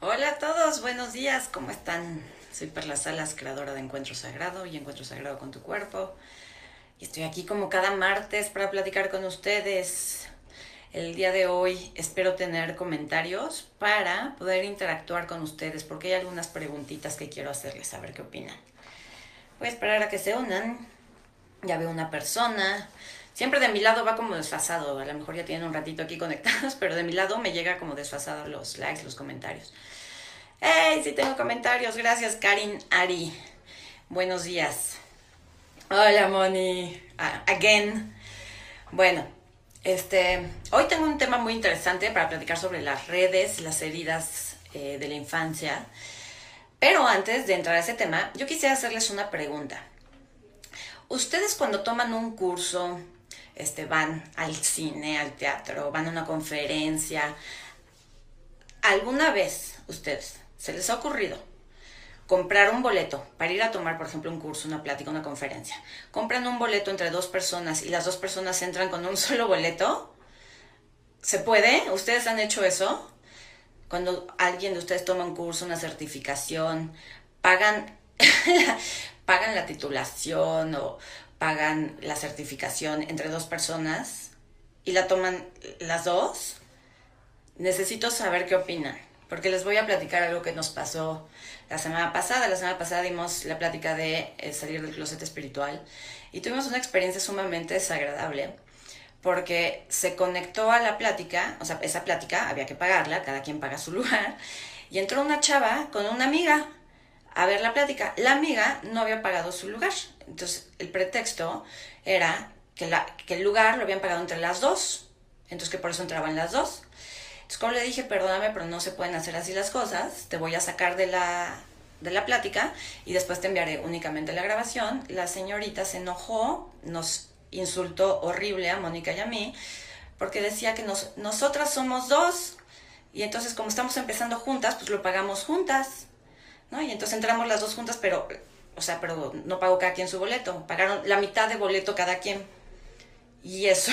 Hola a todos, buenos días, ¿cómo están? Soy Perla Salas, creadora de Encuentro Sagrado y Encuentro Sagrado con tu cuerpo. Y estoy aquí como cada martes para platicar con ustedes. El día de hoy espero tener comentarios para poder interactuar con ustedes porque hay algunas preguntitas que quiero hacerles, a ver qué opinan. Voy a esperar a que se unan. Ya veo una persona. Siempre de mi lado va como desfasado. A lo mejor ya tienen un ratito aquí conectados, pero de mi lado me llega como desfasado los likes, los comentarios. ¡Hey! Sí tengo comentarios. Gracias, Karin Ari. Buenos días. Hola, Moni. Ah, again. Bueno, este, hoy tengo un tema muy interesante para platicar sobre las redes, las heridas eh, de la infancia. Pero antes de entrar a ese tema, yo quisiera hacerles una pregunta. Ustedes cuando toman un curso, este, van al cine, al teatro, van a una conferencia, ¿alguna vez ustedes se les ha ocurrido comprar un boleto para ir a tomar, por ejemplo, un curso, una plática, una conferencia? Compran un boleto entre dos personas y las dos personas entran con un solo boleto. ¿Se puede? ¿Ustedes han hecho eso? Cuando alguien de ustedes toma un curso, una certificación, pagan, pagan la titulación o pagan la certificación entre dos personas y la toman las dos, necesito saber qué opinan, porque les voy a platicar algo que nos pasó la semana pasada. La semana pasada dimos la plática de eh, salir del closet espiritual y tuvimos una experiencia sumamente desagradable porque se conectó a la plática, o sea, esa plática había que pagarla, cada quien paga su lugar, y entró una chava con una amiga a ver la plática. La amiga no había pagado su lugar. Entonces, el pretexto era que, el lugar lo habían pagado entre las dos. Entonces, que por eso entraban las dos. Entonces, como le dije, perdóname, pero no se pueden hacer así las cosas. Te voy a sacar de la, de la plática y después te enviaré únicamente la grabación. La señorita se enojó, nos insultó horrible a Mónica y a mí, porque decía que nos, nosotras somos dos. Y entonces, como estamos empezando juntas, pues lo pagamos juntas. ¿No? Y entonces entramos las dos juntas, pero, o sea, pero no pagó cada quien su boleto, pagaron la mitad de boleto cada quien. Y eso,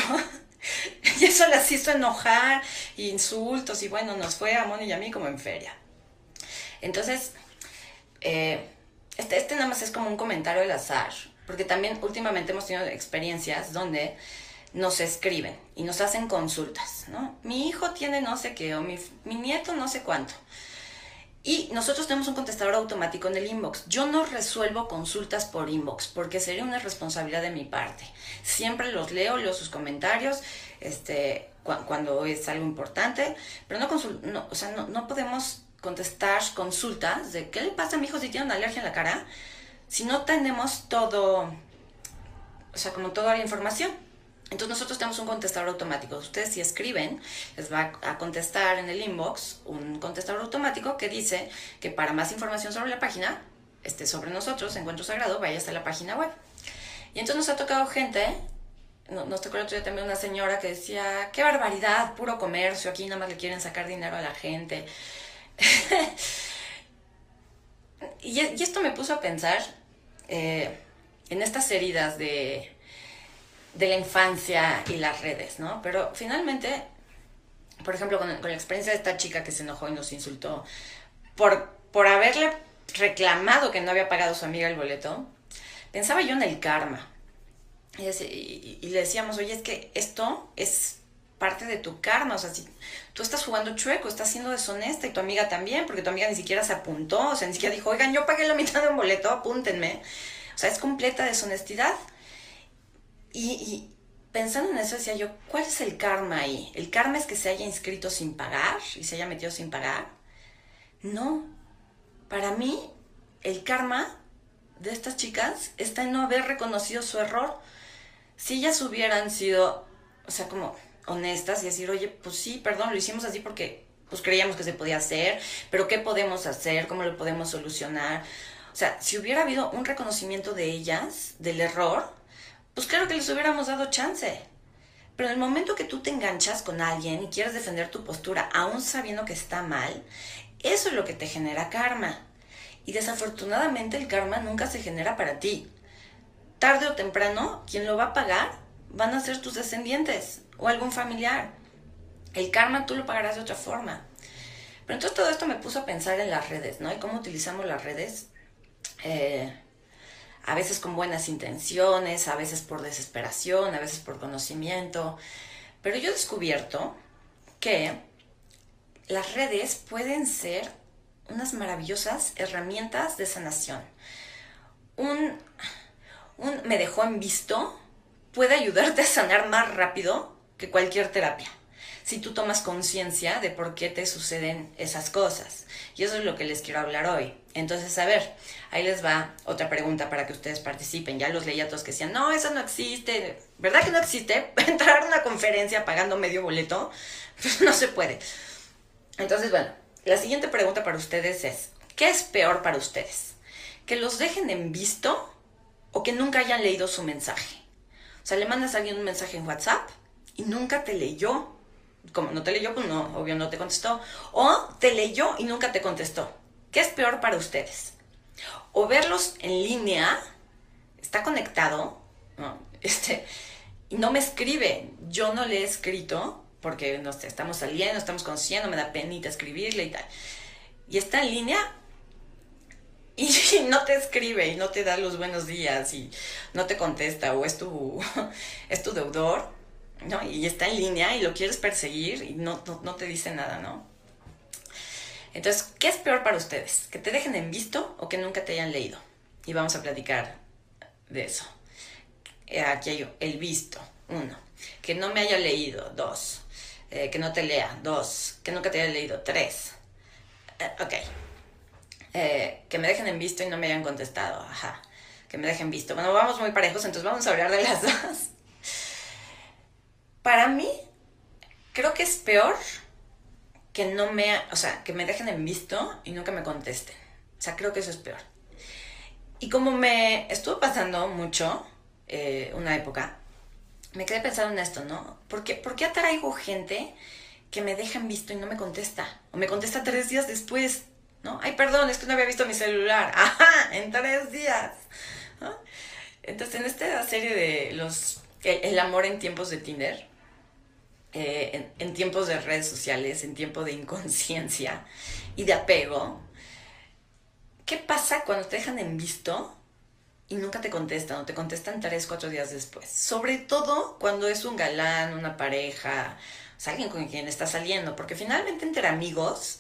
y eso las hizo enojar, insultos, y bueno, nos fue a Moni y a mí como en feria. Entonces, eh, este, este nada más es como un comentario del azar, porque también últimamente hemos tenido experiencias donde nos escriben y nos hacen consultas, ¿no? Mi hijo tiene no sé qué, o mi, mi nieto no sé cuánto. Y nosotros tenemos un contestador automático en el inbox. Yo no resuelvo consultas por inbox porque sería una responsabilidad de mi parte. Siempre los leo, leo sus comentarios este, cuando es algo importante, pero no, no, o sea, no, no, podemos contestar consultas de qué le pasa a mi hijo si tiene una alergia en la cara si no tenemos todo, o sea, como toda la información. Entonces nosotros tenemos un contestador automático. Ustedes si escriben, les va a contestar en el inbox un contestador automático que dice que para más información sobre la página, este, sobre nosotros, Encuentro Sagrado, vaya hasta la página web. Y entonces nos ha tocado gente, nos tocó el otro día también una señora que decía, qué barbaridad, puro comercio, aquí nada más le quieren sacar dinero a la gente. y, esto me puso a pensar eh, en estas heridas de de la infancia y las redes, ¿no? Pero finalmente, por ejemplo, con, la experiencia de esta chica que se enojó y nos insultó por, por haberle reclamado que no había pagado su amiga el boleto, pensaba yo en el karma. Y, le decíamos, oye, es que esto es parte de tu karma, o sea, tú estás jugando chueco, estás siendo deshonesta y tu amiga también, porque tu amiga ni siquiera se apuntó, o sea, ni siquiera dijo, oigan, yo pagué la mitad de un boleto, apúntenme. O sea, es completa deshonestidad. Y, pensando en eso decía yo, ¿cuál es el karma ahí? ¿El karma es que se haya inscrito sin pagar y se haya metido sin pagar? No. Para mí, el karma de estas chicas está en no haber reconocido su error. Si ellas hubieran sido, o sea, como honestas y decir, oye, pues sí, perdón, lo hicimos así porque pues creíamos que se podía hacer, pero ¿qué podemos hacer? ¿Cómo lo podemos solucionar? O sea, si hubiera habido un reconocimiento de ellas, del error, pues claro que les hubiéramos dado chance. Pero en el momento que tú te enganchas con alguien y quieres defender tu postura, aún sabiendo que está mal, eso es lo que te genera karma. Y desafortunadamente el karma nunca se genera para ti. Tarde o temprano, quien lo va a pagar van a ser tus descendientes o algún familiar. El karma tú lo pagarás de otra forma. Pero entonces todo esto me puso a pensar en las redes, ¿no? Y cómo utilizamos las redes. Eh, a veces con buenas intenciones, a veces por desesperación, a veces por conocimiento. Pero yo he descubierto que las redes pueden ser unas maravillosas herramientas de sanación. Un, un me dejó en visto puede ayudarte a sanar más rápido que cualquier terapia si tú tomas conciencia de por qué te suceden esas cosas. Y eso es lo que les quiero hablar hoy. Entonces, a ver, ahí les va otra pregunta para que ustedes participen. Ya los leí a todos que decían, no, eso no existe. ¿Verdad que no existe? Entrar a una conferencia pagando medio boleto, pues no se puede. Entonces, bueno, la siguiente pregunta para ustedes es, ¿qué es peor para ustedes? ¿Que los dejen en visto o que nunca hayan leído su mensaje? O sea, le mandas a alguien un mensaje en WhatsApp y nunca te leyó como no te leyó, pues no, obvio no te contestó. O te leyó y nunca te contestó. ¿Qué es peor para ustedes? O verlos en línea, está conectado, ¿no? Este, no me escribe. Yo no le he escrito porque no estamos saliendo, estamos conociendo, me da penita escribirle y tal. Y está en línea y no te escribe y no te da los buenos días y no te contesta o es tu, es tu deudor ¿no? Y está en línea y lo quieres perseguir y no, no, te dice nada, ¿no? Entonces, ¿qué es peor para ustedes? ¿Que te dejen en visto o que nunca te hayan leído? Y vamos a platicar de eso. Eh, aquí hay el visto, uno. Que no me haya leído, dos. Eh, que no te lea, dos. Que nunca te haya leído, tres. Eh, ok. que me dejen en visto y no me hayan contestado, ajá. Que me dejen visto. Bueno, vamos muy parejos, entonces vamos a hablar de las dos. Para mí, creo que es peor que no me, o sea, que me dejen en visto y nunca me contesten. O sea, creo que eso es peor. Y como me estuvo pasando mucho eh, una época, me quedé pensando en esto, ¿no? ¿Por qué, ¿Por qué atraigo gente que me deja en visto y no me contesta? O me contesta tres días después, ¿no? Ay, perdón, es que no había visto mi celular. ¡Ajá! En tres días. Entonces, en esta serie de los... el amor en tiempos de Tinder, eh, en, tiempos de redes sociales, en tiempos de inconsciencia y de apego, ¿qué pasa cuando te dejan en visto y nunca te contestan o te contestan tres, cuatro días después? Sobre todo cuando es un galán, una pareja, o sea, alguien con quien estás saliendo, porque finalmente entre amigos,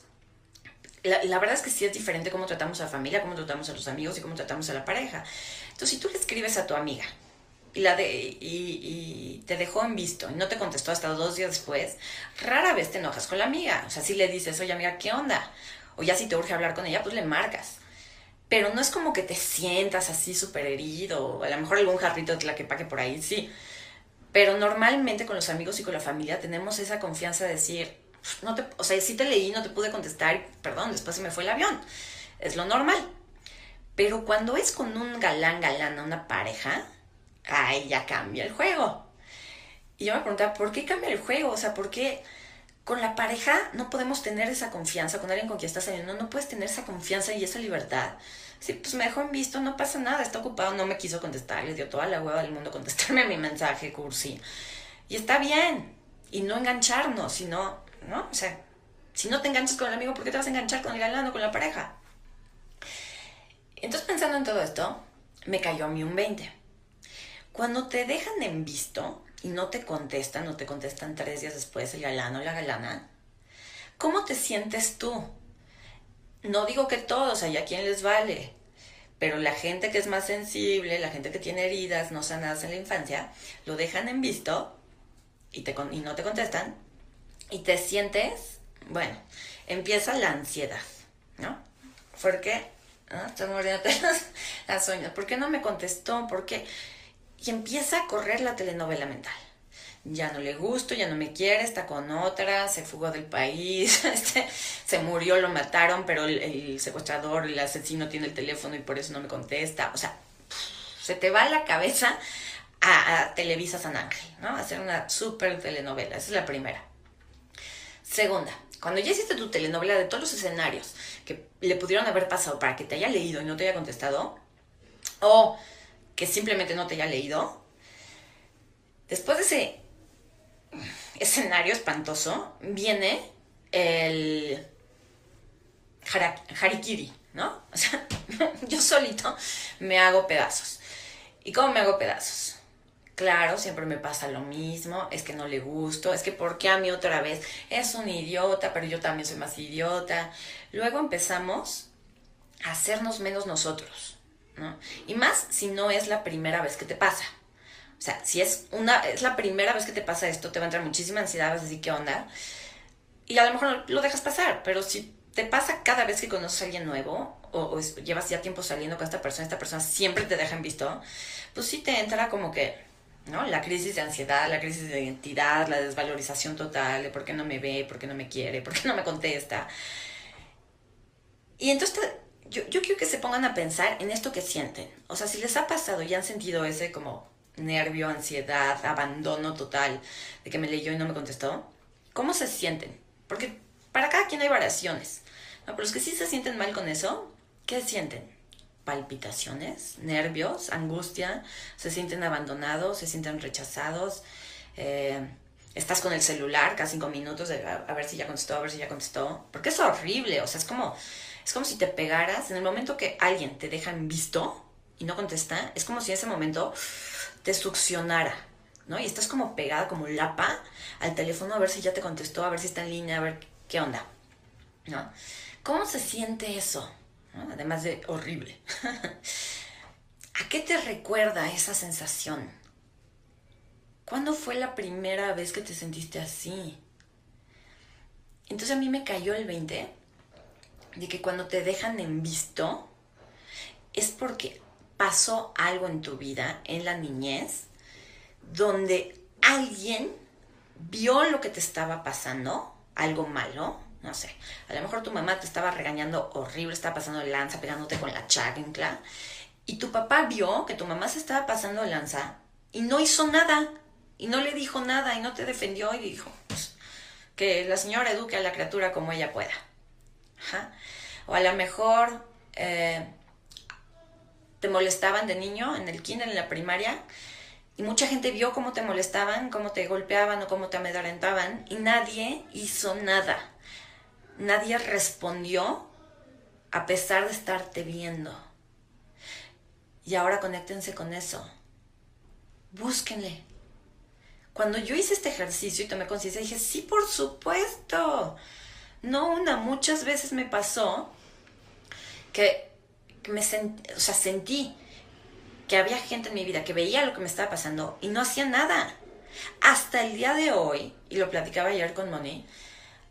la, la, verdad es que sí es diferente cómo tratamos a la familia, cómo tratamos a los amigos y cómo tratamos a la pareja. Entonces, si tú le escribes a tu amiga, y, la de, y, te dejó en visto y no te contestó hasta dos días después, rara vez te enojas con la amiga. O sea, si le dices, oye amiga, ¿qué onda? O ya si te urge hablar con ella, pues le marcas. Pero no es como que te sientas así súper herido, a lo mejor algún jarrito de la que pague por ahí, sí. Pero normalmente con los amigos y con la familia tenemos esa confianza de decir, no te, o sea, sí te leí, no te pude contestar, perdón, después se me fue el avión. Es lo normal. Pero cuando es con un galán, galana, una pareja, ahí ya cambia el juego. Y yo me preguntaba, ¿por qué cambia el juego? O sea, ¿por qué con la pareja no podemos tener esa confianza? Con alguien con quien estás saliendo, no puedes tener esa confianza y esa libertad. Sí, pues me dejó en visto, no pasa nada, está ocupado, no me quiso contestar, le dio toda la hueva del mundo contestarme a mi mensaje, cursi. Y está bien. Y no engancharnos, sino, ¿no? O sea, si no te enganchas con el amigo, ¿por qué te vas a enganchar con el galán o con la pareja? Entonces, pensando en todo esto, me cayó a mí un 20 cuando te dejan en visto y no te contestan o te contestan tres días después el galano o la galana, ¿cómo te sientes tú? No digo que todos, hay a quien les vale, pero la gente que es más sensible, la gente que tiene heridas no sanadas en la infancia, lo dejan en visto y, te, y no te contestan y te sientes, bueno, empieza la ansiedad, ¿no? Porque ¿no? estás muriendo las, las uñas. ¿Por qué no me contestó? ¿Por qué? Y empieza a correr la telenovela mental. Ya no le gusto, ya no me quiere, está con otra, se fugó del país, este, se murió, lo mataron, pero el, secuestrador, el asesino tiene el teléfono y por eso no me contesta. O sea, se te va la cabeza a, Televisa San Ángel, ¿no? A hacer una súper telenovela. Esa es la primera. Segunda, cuando ya hiciste tu telenovela de todos los escenarios que le pudieron haber pasado para que te haya leído y no te haya contestado, o que simplemente no te haya leído, después de ese escenario espantoso, viene el, harikiri, ¿no? O sea, yo solito me hago pedazos. ¿Y cómo me hago pedazos? Claro, siempre me pasa lo mismo, es que no le gusto, es que ¿por qué a mí otra vez? Es un idiota, pero yo también soy más idiota. Luego empezamos a hacernos menos nosotros, Y más si no es la primera vez que te pasa. O sea, si es una es la primera vez que te pasa esto, te va a entrar muchísima ansiedad, vas a decir, ¿qué onda? Y a lo mejor lo dejas pasar, pero si te pasa cada vez que conoces a alguien nuevo o, llevas ya tiempo saliendo con esta persona, esta persona siempre te deja en visto, pues sí te entra como que ¿no? La crisis de ansiedad, la crisis de identidad, la desvalorización total de por qué no me ve, por qué no me quiere, por qué no me contesta. Y entonces yo, yo quiero que se pongan a pensar en esto que sienten. O sea, si les ha pasado y han sentido ese como nervio, ansiedad, abandono total de que me leyó y no me contestó, ¿cómo se sienten? Porque para cada quien hay variaciones. ¿no? Pero los que sí se sienten mal con eso, ¿qué sienten? palpitaciones, nervios, angustia, se sienten abandonados, se sienten rechazados. Eh, estás con el celular cada cinco minutos de, a, ver si ya contestó, a ver si ya contestó. Porque es horrible, o sea, es como, es como si te pegaras en el momento que alguien te deja en visto y no contesta, es como si en ese momento te succionara, ¿no? Y estás como pegada, como lapa al teléfono a ver si ya te contestó, a ver si está en línea, a ver qué onda, ¿no? ¿Cómo se siente eso? además de horrible. ¿A qué te recuerda esa sensación? ¿Cuándo fue la primera vez que te sentiste así? Entonces a mí me cayó el 20 de que cuando te dejan en visto es porque pasó algo en tu vida, en la niñez, donde alguien vio lo que te estaba pasando, algo malo, no sé, a lo mejor tu mamá te estaba regañando horrible, estaba pasando lanza, pegándote con la chancla, y tu papá vio que tu mamá se estaba pasando lanza y no hizo nada, y no le dijo nada, y no te defendió, y dijo, pues, que la señora eduque a la criatura como ella pueda. O a lo mejor eh, te molestaban de niño en el kinder, en la primaria, y mucha gente vio cómo te molestaban, cómo te golpeaban o cómo te amedrentaban, y nadie hizo nada nadie respondió a pesar de estarte viendo. Y ahora conéctense con eso. Búsquenle. Cuando yo hice este ejercicio y tomé conciencia, dije, sí, por supuesto. No una, muchas veces me pasó que, me sentí que había gente en mi vida que veía lo que me estaba pasando y no hacía nada. Hasta el día de hoy, y lo platicaba ayer con Moni,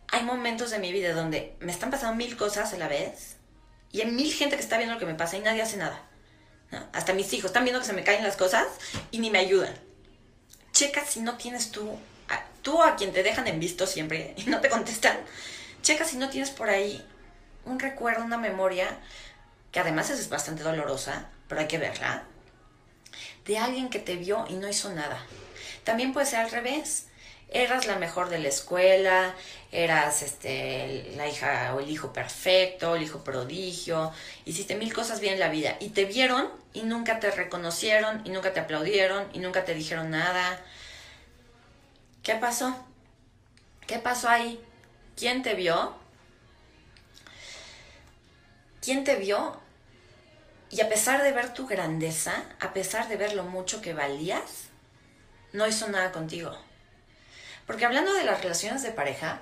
hay momentos de mi vida donde me están pasando mil cosas a la vez y hay mil gente que está viendo lo que me pasa y nadie hace nada. Hasta mis hijos están viendo que se me caen las cosas y ni me ayudan. Checa si no tienes tú, a, tú a quien te dejan en visto siempre y no te contestan. Checa si no tienes por ahí un recuerdo, una memoria, que además es bastante dolorosa, pero hay que verla, de alguien que te vio y no hizo nada. También puede ser al revés eras la mejor de la escuela, eras este, la hija o el hijo perfecto, el hijo prodigio, hiciste mil cosas bien en la vida y te vieron y nunca te reconocieron y nunca te aplaudieron y nunca te dijeron nada. ¿Qué pasó? ¿Qué pasó ahí? ¿Quién te vio? ¿Quién te vio? Y a pesar de ver tu grandeza, a pesar de ver lo mucho que valías, no hizo nada contigo. Porque hablando de las relaciones de pareja,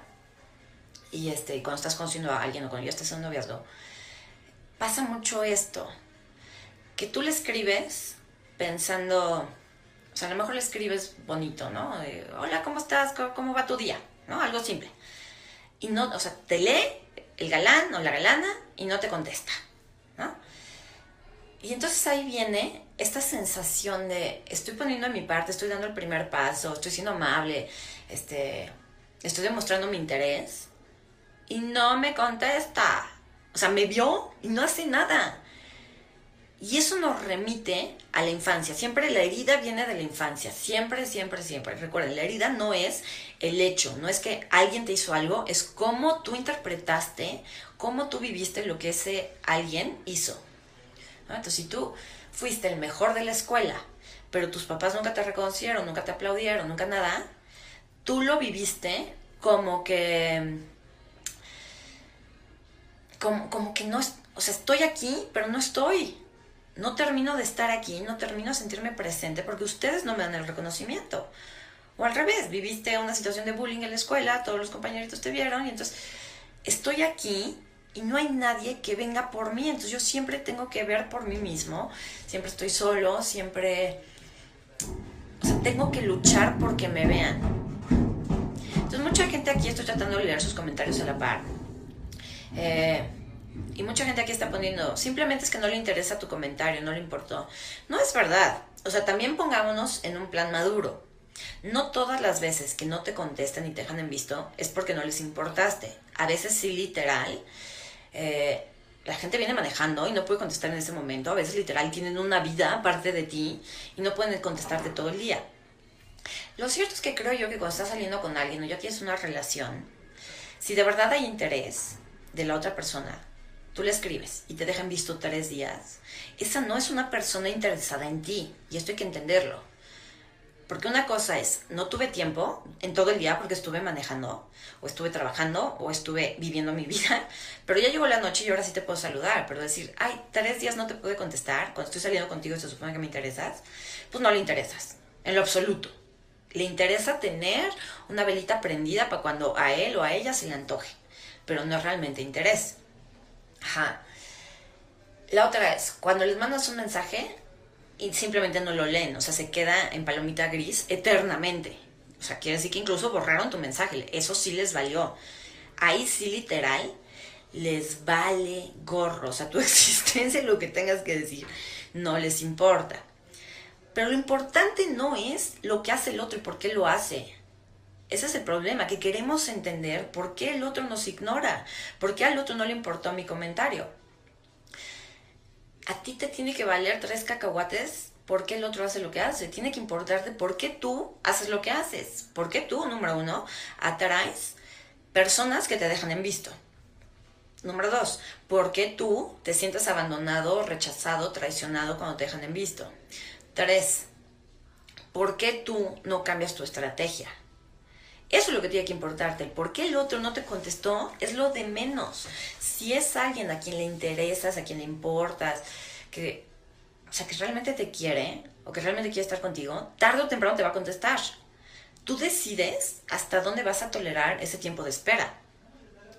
y este, cuando estás conociendo a alguien o cuando ya estás en un noviazgo, pasa mucho esto, que tú le escribes pensando, o sea, a lo mejor le escribes bonito, ¿no? Hola, ¿cómo estás? ¿Cómo, va tu día? ¿No? Algo simple. Y no, o sea, te lee el galán o la galana y no te contesta. Y entonces ahí viene esta sensación de estoy poniendo en mi parte, estoy dando el primer paso, estoy siendo amable, este, estoy demostrando mi interés y no me contesta. O sea, me vio y no hace nada. Y eso nos remite a la infancia. Siempre la herida viene de la infancia. Siempre, siempre, siempre. Recuerden, la herida no es el hecho, no es que alguien te hizo algo, es cómo tú interpretaste, cómo tú viviste lo que ese alguien hizo. Entonces, si tú fuiste el mejor de la escuela, pero tus papás nunca te reconocieron, nunca te aplaudieron, nunca nada, tú lo viviste como que como, como que no, o sea, estoy aquí, pero no estoy. No termino de estar aquí, no termino de sentirme presente porque ustedes no me dan el reconocimiento. O al revés, viviste una situación de bullying en la escuela, todos los compañeritos te vieron y entonces estoy aquí y no hay nadie que venga por mí. Entonces yo siempre tengo que ver por mí mismo, siempre estoy solo, siempre... O sea, tengo que luchar porque me vean. Entonces mucha gente aquí, estoy tratando de leer sus comentarios a la par. Eh, y mucha gente aquí está poniendo, simplemente es que no le interesa tu comentario, no le importó. No es verdad. O sea, también pongámonos en un plan maduro. No todas las veces que no te contestan y te dejan en visto es porque no les importaste. A veces sí literal. Eh, la gente viene manejando y no puede contestar en ese momento. A veces literal tienen una vida aparte de ti y no pueden contestarte todo el día. Lo cierto es que creo yo que cuando estás saliendo con alguien o ya tienes una relación, si de verdad hay interés de la otra persona, tú le escribes y te dejan visto tres días, esa no es una persona interesada en ti y esto hay que entenderlo. Porque una cosa es, no tuve tiempo en todo el día porque estuve manejando, o estuve trabajando, o estuve viviendo mi vida, pero ya llegó la noche y ahora sí te puedo saludar, pero decir, ay, tres días no te pude contestar, cuando estoy saliendo contigo se supone que me interesas, pues no le interesas, en lo absoluto. Le interesa tener una velita prendida para cuando a él o a ella se le antoje, pero no es realmente interés. Ajá. La otra es, cuando les mandas un mensaje, y simplemente no lo leen, o sea, se queda en palomita gris eternamente. O sea, quiere decir que incluso borraron tu mensaje, eso sí les valió. Ahí sí literal les vale gorro, o sea, tu existencia, lo que tengas que decir, no les importa. Pero lo importante no es lo que hace el otro y por qué lo hace. Ese es el problema, que queremos entender por qué el otro nos ignora, por qué al otro no le importó mi comentario a ti te tiene que valer tres cacahuates porque el otro hace lo que hace. Tiene que importarte por qué tú haces lo que haces. Por qué tú, número uno, atraes personas que te dejan en visto. Número dos, ¿por qué tú te sientes abandonado, rechazado, traicionado cuando te dejan en visto? Tres, ¿por qué tú no cambias tu estrategia? Eso es lo que tiene que importarte. El por qué el otro no te contestó es lo de menos. Si es alguien a quien le interesas, a quien le importas, que, o sea, que realmente te quiere o que realmente quiere estar contigo, tarde o temprano te va a contestar. Tú decides hasta dónde vas a tolerar ese tiempo de espera.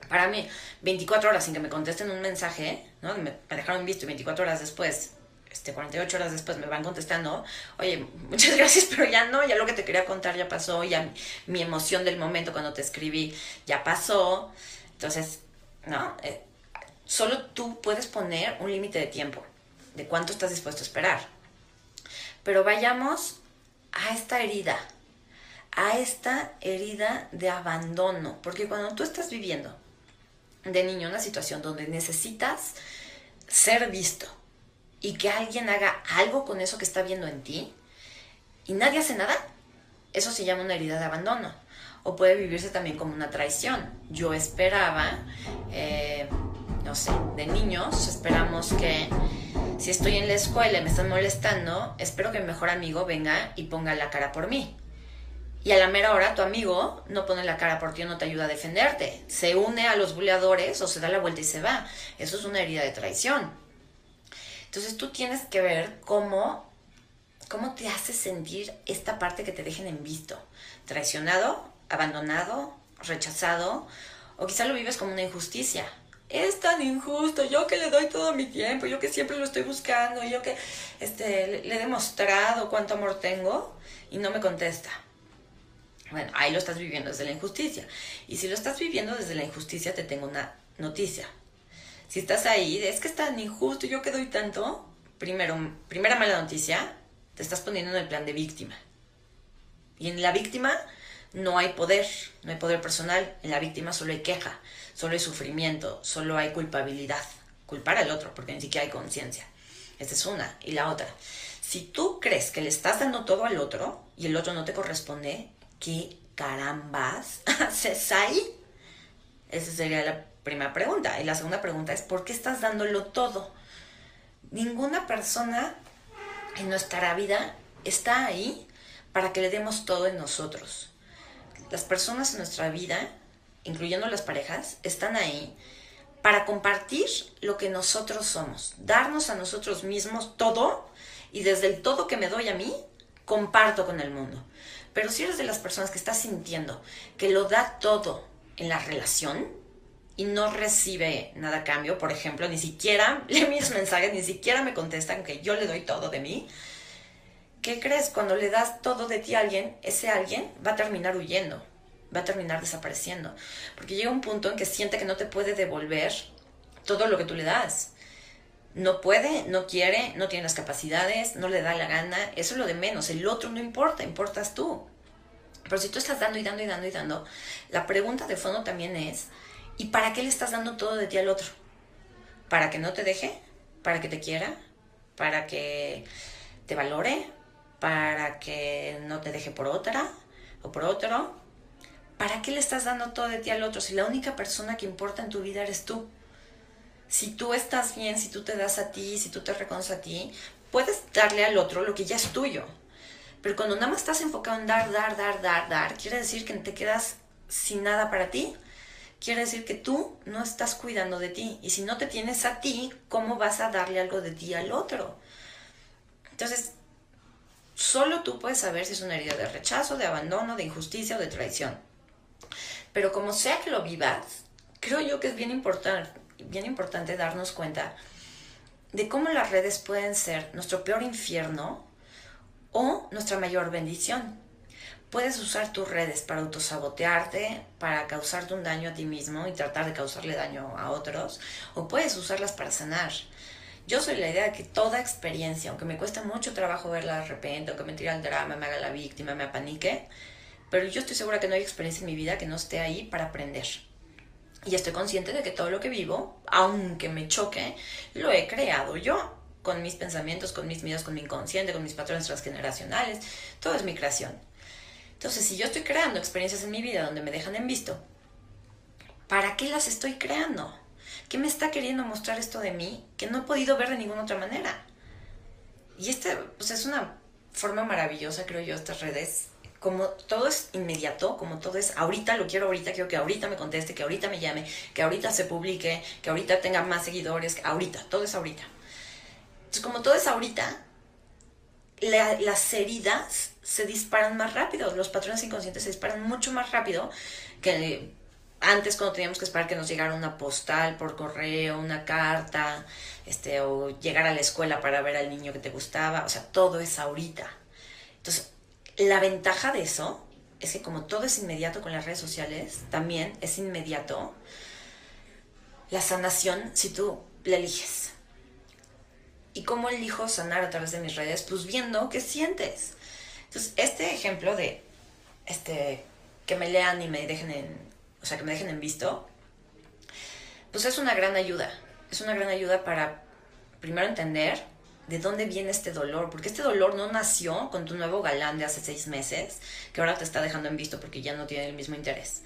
Para mí, 24 horas sin que me contesten un mensaje, ¿no? Me, dejaron visto y 24 horas después este, 48 horas después me van contestando, oye, muchas gracias, pero ya no, ya lo que te quería contar ya pasó, ya mi, emoción del momento cuando te escribí ya pasó. Entonces, ¿no? Eh, solo tú puedes poner un límite de tiempo, de cuánto estás dispuesto a esperar. Pero vayamos a esta herida, a esta herida de abandono, porque cuando tú estás viviendo de niño una situación donde necesitas ser visto, y que alguien haga algo con eso que está viendo en ti y nadie hace nada, eso se llama una herida de abandono. O puede vivirse también como una traición. Yo esperaba, eh, no sé, de niños esperamos que si estoy en la escuela y me están molestando, espero que mi mejor amigo venga y ponga la cara por mí. Y a la mera hora tu amigo no pone la cara por ti o no te ayuda a defenderte. Se une a los buleadores o se da la vuelta y se va. Eso es una herida de traición. Entonces tú tienes que ver cómo, cómo te hace sentir esta parte que te dejen en visto. Traicionado, abandonado, rechazado, o quizá lo vives como una injusticia. Es tan injusto, yo que le doy todo mi tiempo, yo que siempre lo estoy buscando, yo que este, le he demostrado cuánto amor tengo y no me contesta. Bueno, ahí lo estás viviendo desde la injusticia. Y si lo estás viviendo desde la injusticia, te tengo una noticia si estás ahí, es que es tan injusto, yo que doy tanto, primero, primera mala noticia, te estás poniendo en el plan de víctima. Y en la víctima no hay poder, no hay poder personal, en la víctima solo hay queja, solo hay sufrimiento, solo hay culpabilidad, culpar al otro, porque ni siquiera hay conciencia. Esta es una. Y la otra, si tú crees que le estás dando todo al otro y el otro no te corresponde, ¿qué carambas haces ahí? Esa sería la primera pregunta. Y la segunda pregunta es, ¿por qué estás dándolo todo? Ninguna persona en nuestra vida está ahí para que le demos todo en nosotros. Las personas en nuestra vida, incluyendo las parejas, están ahí para compartir lo que nosotros somos, darnos a nosotros mismos todo y desde el todo que me doy a mí, comparto con el mundo. Pero si eres de las personas que estás sintiendo que lo da todo en la relación y no recibe nada a cambio, por ejemplo, ni siquiera lee mis mensajes, ni siquiera me contestan que yo le doy todo de mí, ¿qué crees? Cuando le das todo de ti a alguien, ese alguien va a terminar huyendo, va a terminar desapareciendo, porque llega un punto en que siente que no te puede devolver todo lo que tú le das no puede, no quiere, no tiene las capacidades, no le da la gana, eso es lo de menos, el otro no importa, importas tú. Pero si tú estás dando y dando y dando y dando, la pregunta de fondo también es, ¿y para qué le estás dando todo de ti al otro? ¿Para que no te deje? ¿Para que te quiera? ¿Para que te valore? ¿Para que no te deje por otra o por otro? ¿Para qué le estás dando todo de ti al otro si la única persona que importa en tu vida eres tú? si tú estás bien, si tú te das a ti, si tú te reconoces a ti, puedes darle al otro lo que ya es tuyo. Pero cuando nada más estás enfocado en dar, dar, dar, dar, dar, quiere decir que te quedas sin nada para ti. Quiere decir que tú no estás cuidando de ti. Y si no te tienes a ti, ¿cómo vas a darle algo de ti al otro? Entonces, solo tú puedes saber si es una herida de rechazo, de abandono, de injusticia o de traición. Pero como sea que lo vivas, creo yo que es bien importante, bien importante darnos cuenta de cómo las redes pueden ser nuestro peor infierno o nuestra mayor bendición. Puedes usar tus redes para autosabotearte, para causarte un daño a ti mismo y tratar de causarle daño a otros, o puedes usarlas para sanar. Yo soy la idea de que toda experiencia, aunque me cuesta mucho trabajo verla de repente, aunque me tire al drama, me haga la víctima, me apanique, pero yo estoy segura que no hay experiencia en mi vida que no esté ahí para aprender. Y estoy consciente de que todo lo que vivo, aunque me choque, lo he creado yo, con mis pensamientos, con mis miedos, con mi inconsciente, con mis patrones transgeneracionales. Todo es mi creación. Entonces, si yo estoy creando experiencias en mi vida donde me dejan en visto, ¿para qué las estoy creando? ¿Qué me está queriendo mostrar esto de mí que no he podido ver de ninguna otra manera? Y este, pues es una forma maravillosa, creo yo, estas redes como todo es inmediato, como todo es ahorita, lo quiero ahorita, quiero que ahorita me conteste, que ahorita me llame, que ahorita se publique, que ahorita tenga más seguidores, que ahorita, todo es ahorita. Entonces, como todo es ahorita, las heridas se disparan más rápido, los patrones inconscientes se disparan mucho más rápido que antes cuando teníamos que esperar que nos llegara una postal por correo, una carta, este, o llegar a la escuela para ver al niño que te gustaba, o sea, todo es ahorita. Entonces, la ventaja de eso es que como todo es inmediato con las redes sociales, también es inmediato la sanación si tú la eliges. ¿Y cómo elijo sanar a través de mis redes? Pues viendo qué sientes. Entonces, este ejemplo de este, que me lean y me dejen en, o sea, que me dejen en visto, pues es una gran ayuda. Es una gran ayuda para primero entender de dónde viene este dolor, porque este dolor no nació con tu nuevo galán de hace seis meses, que ahora te está dejando en visto porque ya no tiene el mismo interés.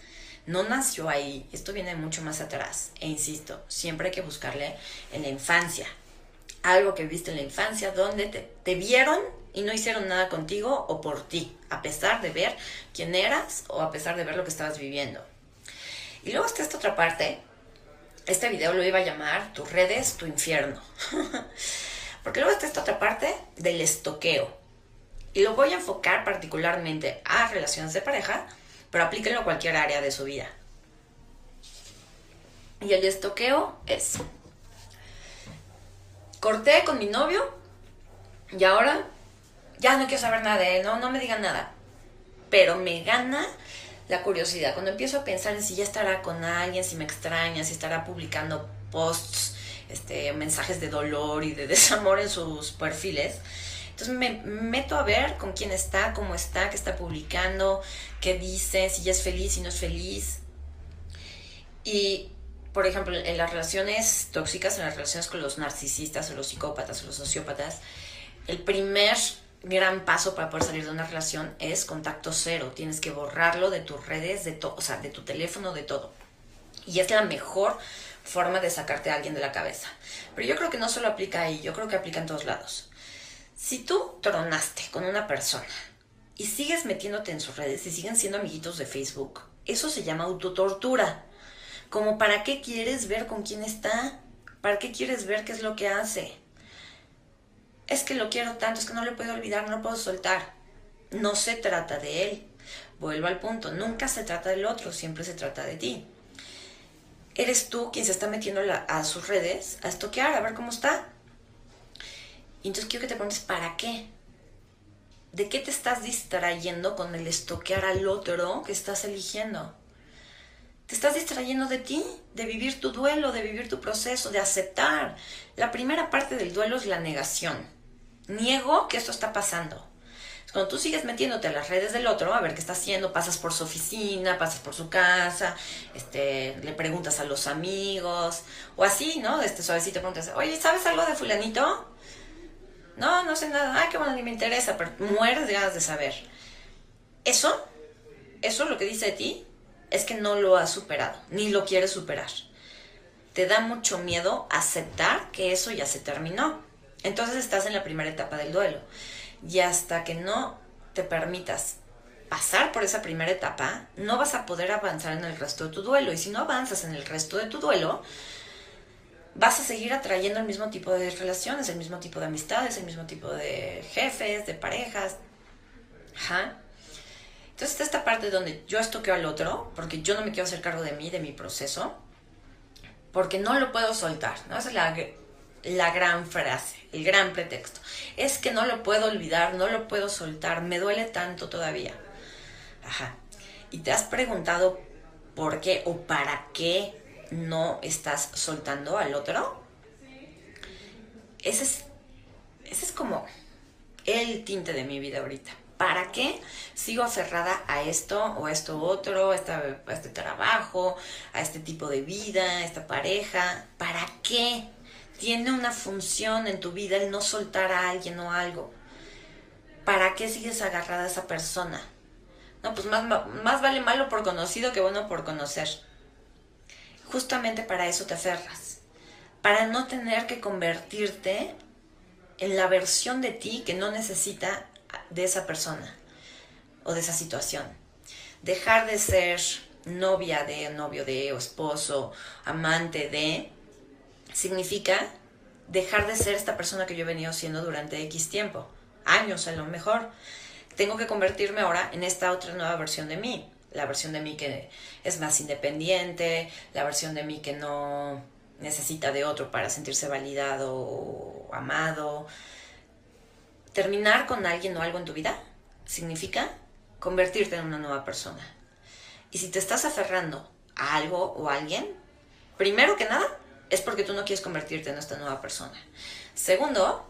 No nació ahí, esto viene mucho más atrás. E insisto, siempre hay que buscarle en la infancia. Algo que viste en la infancia, donde te, te vieron y no hicieron nada contigo o por ti, a pesar de ver quién eras o a pesar de ver lo que estabas viviendo. Y luego está esta otra parte. Este video lo iba a llamar Tus redes, tu infierno. Porque luego está esta otra parte del estoqueo. Y lo voy a enfocar particularmente a relaciones de pareja, pero aplíquenlo a cualquier área de su vida. Y el estoqueo es, corté con mi novio y ahora ya no quiero saber nada de él, no, no me digan nada. Pero me gana la curiosidad. Cuando empiezo a pensar en si ya estará con alguien, si me extraña, si estará publicando posts este, mensajes de dolor y de desamor en sus perfiles. Entonces me meto a ver con quién está, cómo está, qué está publicando, qué dice, si ya es feliz, si no es feliz. Y, por ejemplo, en las relaciones tóxicas, en las relaciones con los narcisistas o los psicópatas o los sociópatas, el primer gran paso para poder salir de una relación es contacto cero. Tienes que borrarlo de tus redes, de todo, o sea, de tu teléfono, de todo. Y es la mejor forma de sacarte a alguien de la cabeza. Pero yo creo que no solo aplica ahí, yo creo que aplica en todos lados. Si tú tronaste con una persona y sigues metiéndote en sus redes y siguen siendo amiguitos de Facebook, eso se llama autotortura. Como para qué quieres ver con quién está, para qué quieres ver qué es lo que hace. Es que lo quiero tanto, es que no lo puedo olvidar, no lo puedo soltar. No se trata de él. Vuelvo al punto, nunca se trata del otro, siempre se trata de ti. Eres tú quien se está metiendo a sus redes a estoquear, a ver cómo está. Y entonces quiero que te preguntes, ¿para qué? ¿De qué te estás distrayendo con el estoquear al otro que estás eligiendo? Te estás distrayendo de ti, de vivir tu duelo, de vivir tu proceso, de aceptar. La primera parte del duelo es la negación. Niego que esto está pasando. Cuando tú sigues metiéndote a las redes del otro, a ver qué está haciendo, pasas por su oficina, pasas por su casa, este, le preguntas a los amigos, o así, ¿no? Este suavecito preguntas, oye, ¿sabes algo de fulanito? No, no sé nada. Ay, qué bueno, ni me interesa, pero mueres de ganas de saber. Eso, eso lo que dice de ti es que no lo has superado, ni lo quieres superar. Te da mucho miedo aceptar que eso ya se terminó. Entonces estás en la primera etapa del duelo. Y hasta que no te permitas pasar por esa primera etapa, no vas a poder avanzar en el resto de tu duelo. Y si no avanzas en el resto de tu duelo, vas a seguir atrayendo el mismo tipo de relaciones, el mismo tipo de amistades, el mismo tipo de jefes, de parejas. Entonces está esta parte donde yo estoqueo al otro, porque yo no me quiero hacer cargo de mí, de mi proceso, porque no lo puedo soltar, ¿no? Es la, la gran frase, el gran pretexto. Es que no lo puedo olvidar, no lo puedo soltar, me duele tanto todavía. Ajá. ¿Y te has preguntado por qué o para qué no estás soltando al otro. Ese es, ese es como el tinte de mi vida ahorita. ¿Para qué sigo aferrada a esto o a esto otro, a, a este trabajo, a este tipo de vida, a esta pareja? ¿Para qué tiene una función en tu vida el no soltar a alguien o algo? ¿Para qué sigues agarrada a esa persona? No, pues más, más vale malo por conocido que bueno por conocer justamente para eso te aferras, para no tener que convertirte en la versión de ti que no necesita de esa persona o de esa situación. Dejar de ser novia de, novio de, o esposo, amante de, significa dejar de ser esta persona que yo he venido siendo durante X tiempo, años a lo mejor. Tengo que convertirme ahora en esta otra nueva versión de mí la versión de mí que es más independiente, la versión de mí que no necesita de otro para sentirse validado o amado. Terminar con alguien o algo en tu vida significa convertirte en una nueva persona. Y si te estás aferrando a algo o a alguien, primero que nada, es porque tú no quieres convertirte en esta nueva persona. Segundo,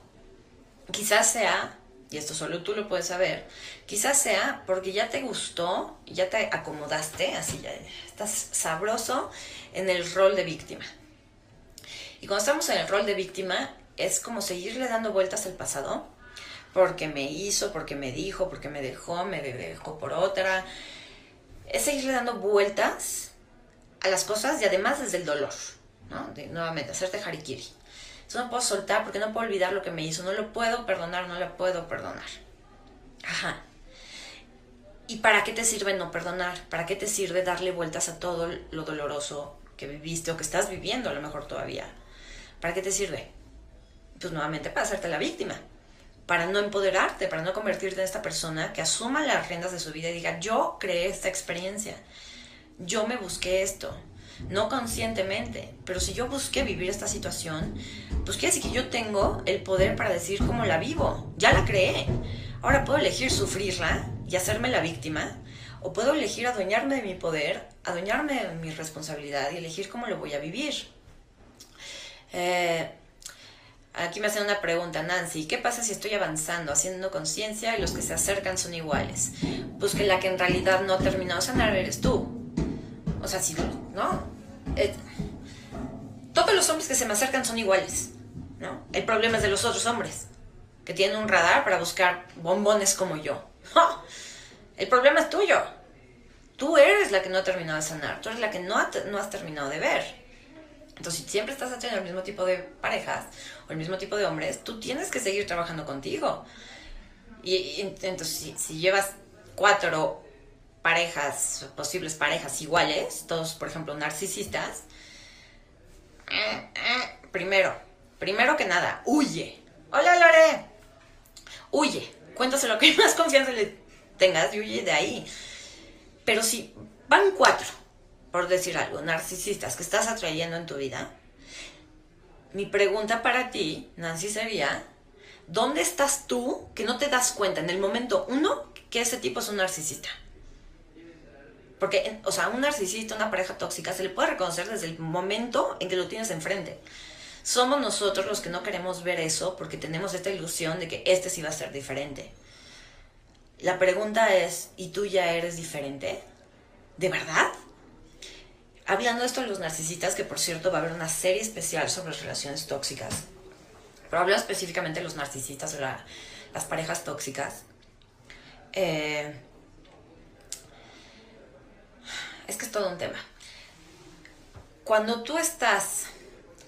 quizás sea y esto solo tú lo puedes saber, quizás sea porque ya te gustó, ya te acomodaste, así ya estás sabroso en el rol de víctima. Y cuando estamos en el rol de víctima, es como seguirle dando vueltas al pasado, porque me hizo, porque me dijo, porque me dejó, me dejó por otra. Es seguirle dando vueltas a las cosas y además desde el dolor, ¿no? De, nuevamente, hacerte harikiri. Eso no puedo soltar porque no puedo olvidar lo que me hizo. No lo puedo perdonar, no lo puedo perdonar. Ajá. ¿Y para qué te sirve no perdonar? ¿Para qué te sirve darle vueltas a todo lo doloroso que viviste o que estás viviendo a lo mejor todavía? ¿Para qué te sirve? Pues nuevamente para hacerte la víctima, para no empoderarte, para no convertirte en esta persona que asuma las riendas de su vida y diga, yo creé esta experiencia, yo me busqué esto, no conscientemente, pero si yo busqué vivir esta situación, pues quiere decir que yo tengo el poder para decir cómo la vivo, ya la creé. Ahora puedo elegir sufrirla y hacerme la víctima, o puedo elegir adueñarme de mi poder, adueñarme de mi responsabilidad y elegir cómo lo voy a vivir. Eh, aquí me hacen una pregunta, Nancy, ¿qué pasa si estoy avanzando, haciendo conciencia y los que se acercan son iguales? Pues que la que en realidad no ha terminado de sanar eres tú. O sea, si, ¿no? Eh, todos los hombres que se me acercan son iguales, ¿no? El problema es de los otros hombres, que tienen un radar para buscar bombones como yo. El problema es tuyo. Tú eres la que no ha terminado de sanar, tú eres la que no, no has terminado de ver. Entonces, si siempre estás haciendo el mismo tipo de parejas o el mismo tipo de hombres, tú tienes que seguir trabajando contigo. Y, entonces, si, si, llevas cuatro parejas, posibles parejas iguales, todos, por ejemplo, narcisistas, eh, eh, primero, primero que nada, huye. Hola Lore, huye. Cuéntase lo que más confianza le tengas y huye de ahí. Pero si van cuatro, por decir algo, narcisistas que estás atrayendo en tu vida, mi pregunta para ti, Nancy, sería, ¿dónde estás tú que no te das cuenta en el momento uno que ese tipo es un narcisista? Porque, o sea, un narcisista, una pareja tóxica, se le puede reconocer desde el momento en que lo tienes enfrente. Somos nosotros los que no queremos ver eso porque tenemos esta ilusión de que este sí va a ser diferente. La pregunta es, ¿y tú ya eres diferente? ¿De verdad? Hablando de esto de los narcisistas, que por cierto va a haber una serie especial sobre las relaciones tóxicas, pero hablo específicamente de los narcisistas o las parejas tóxicas. Eh, es que es todo un tema. Cuando tú estás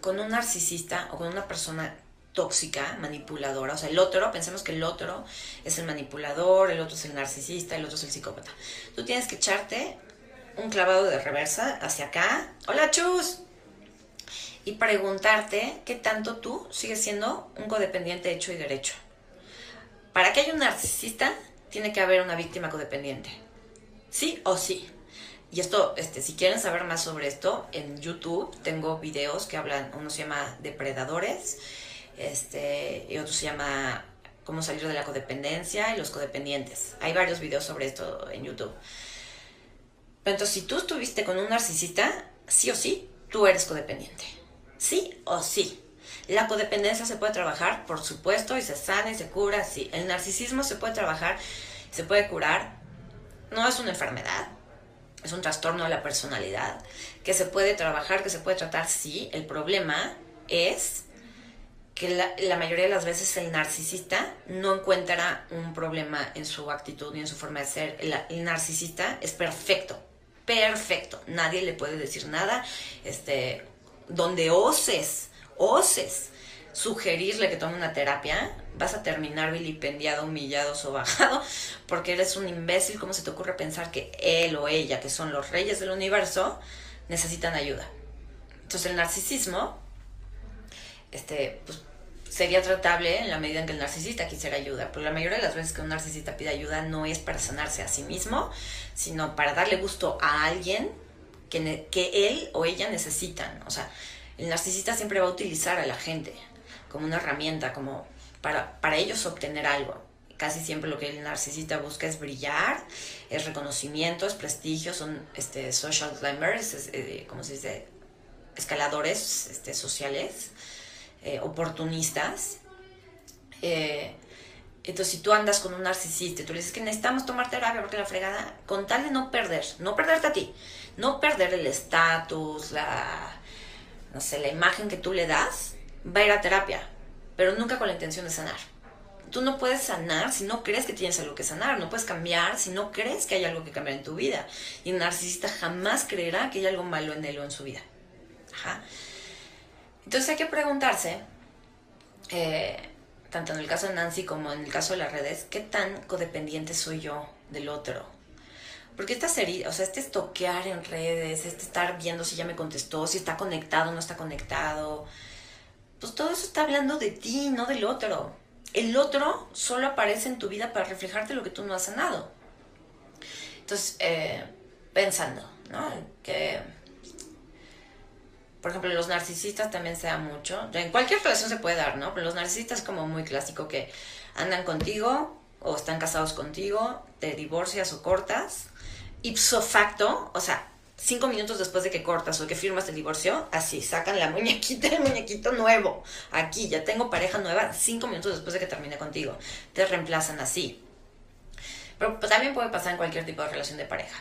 con un narcisista o con una persona tóxica, manipuladora, o sea, el otro, pensemos que el otro es el manipulador, el otro es el narcisista, el otro es el psicópata. Tú tienes que echarte un clavado de reversa hacia acá. Hola, chus. Y preguntarte qué tanto tú sigues siendo un codependiente hecho y derecho. Para que haya un narcisista, tiene que haber una víctima codependiente. ¿Sí o sí? Y esto, este, si quieren saber más sobre esto, en YouTube tengo videos que hablan, uno se llama Depredadores, este, y otro se llama Cómo salir de la codependencia y los codependientes. Hay varios videos sobre esto en YouTube. Pero entonces, si tú estuviste con un narcisista, sí o sí, tú eres codependiente. Sí o sí. La codependencia se puede trabajar, por supuesto, y se sana y se cura, sí. El narcisismo se puede trabajar, se puede curar. No es una enfermedad, es un trastorno de la personalidad que se puede trabajar, que se puede tratar, sí. El problema es que la, mayoría de las veces el narcisista no encuentra un problema en su actitud ni en su forma de ser. El, narcisista es perfecto, perfecto. Nadie le puede decir nada. Este, donde oses, oses sugerirle que tome una terapia, vas a terminar vilipendiado, humillado, sobajado, porque eres un imbécil. ¿Cómo se te ocurre pensar que él o ella, que son los reyes del universo, necesitan ayuda? Entonces el narcisismo, este, pues, sería tratable en la medida en que el narcisista quisiera ayuda, pero la mayoría de las veces que un narcisista pide ayuda no es para sanarse a sí mismo, sino para darle gusto a alguien que, que él o ella necesitan. O sea, el narcisista siempre va a utilizar a la gente como una herramienta, como para, para ellos obtener algo. Casi siempre lo que el narcisista busca es brillar, es reconocimiento, es prestigio, son este, social climbers, eh, como se dice, escaladores este, sociales, eh, oportunistas. Eh, entonces, si tú andas con un narcisista y tú le dices que necesitamos tomar terapia porque la fregada, con tal de no perder, no perderte a ti, no perder el estatus, la, no sé, la imagen que tú le das, va a ir a terapia, pero nunca con la intención de sanar. Tú no puedes sanar si no crees que tienes algo que sanar, no puedes cambiar si no crees que hay algo que cambiar en tu vida. Y el narcisista jamás creerá que hay algo malo en él o en su vida. Entonces hay que preguntarse, eh, tanto en el caso de Nancy como en el caso de las redes, ¿qué tan codependiente soy yo del otro? Porque esta serie, o sea, este estoquear en redes, este estar viendo si ya me contestó, si está conectado o no está conectado, pues todo eso está hablando de ti, no del otro. El otro solo aparece en tu vida para reflejarte lo que tú no has sanado. Entonces, eh, pensando, ¿no? Que, por ejemplo, los narcisistas también se da mucho. En cualquier relación se puede dar, ¿no? Pero los narcisistas es como muy clásico que andan contigo o están casados contigo, te divorcias o cortas. Ipso facto, o sea, cinco minutos después de que cortas o que firmas el divorcio, así, sacan la muñequita, el muñequito nuevo. Aquí, ya tengo pareja nueva, cinco minutos después de que termine contigo. Te reemplazan así. Pero también puede pasar en cualquier tipo de relación de pareja.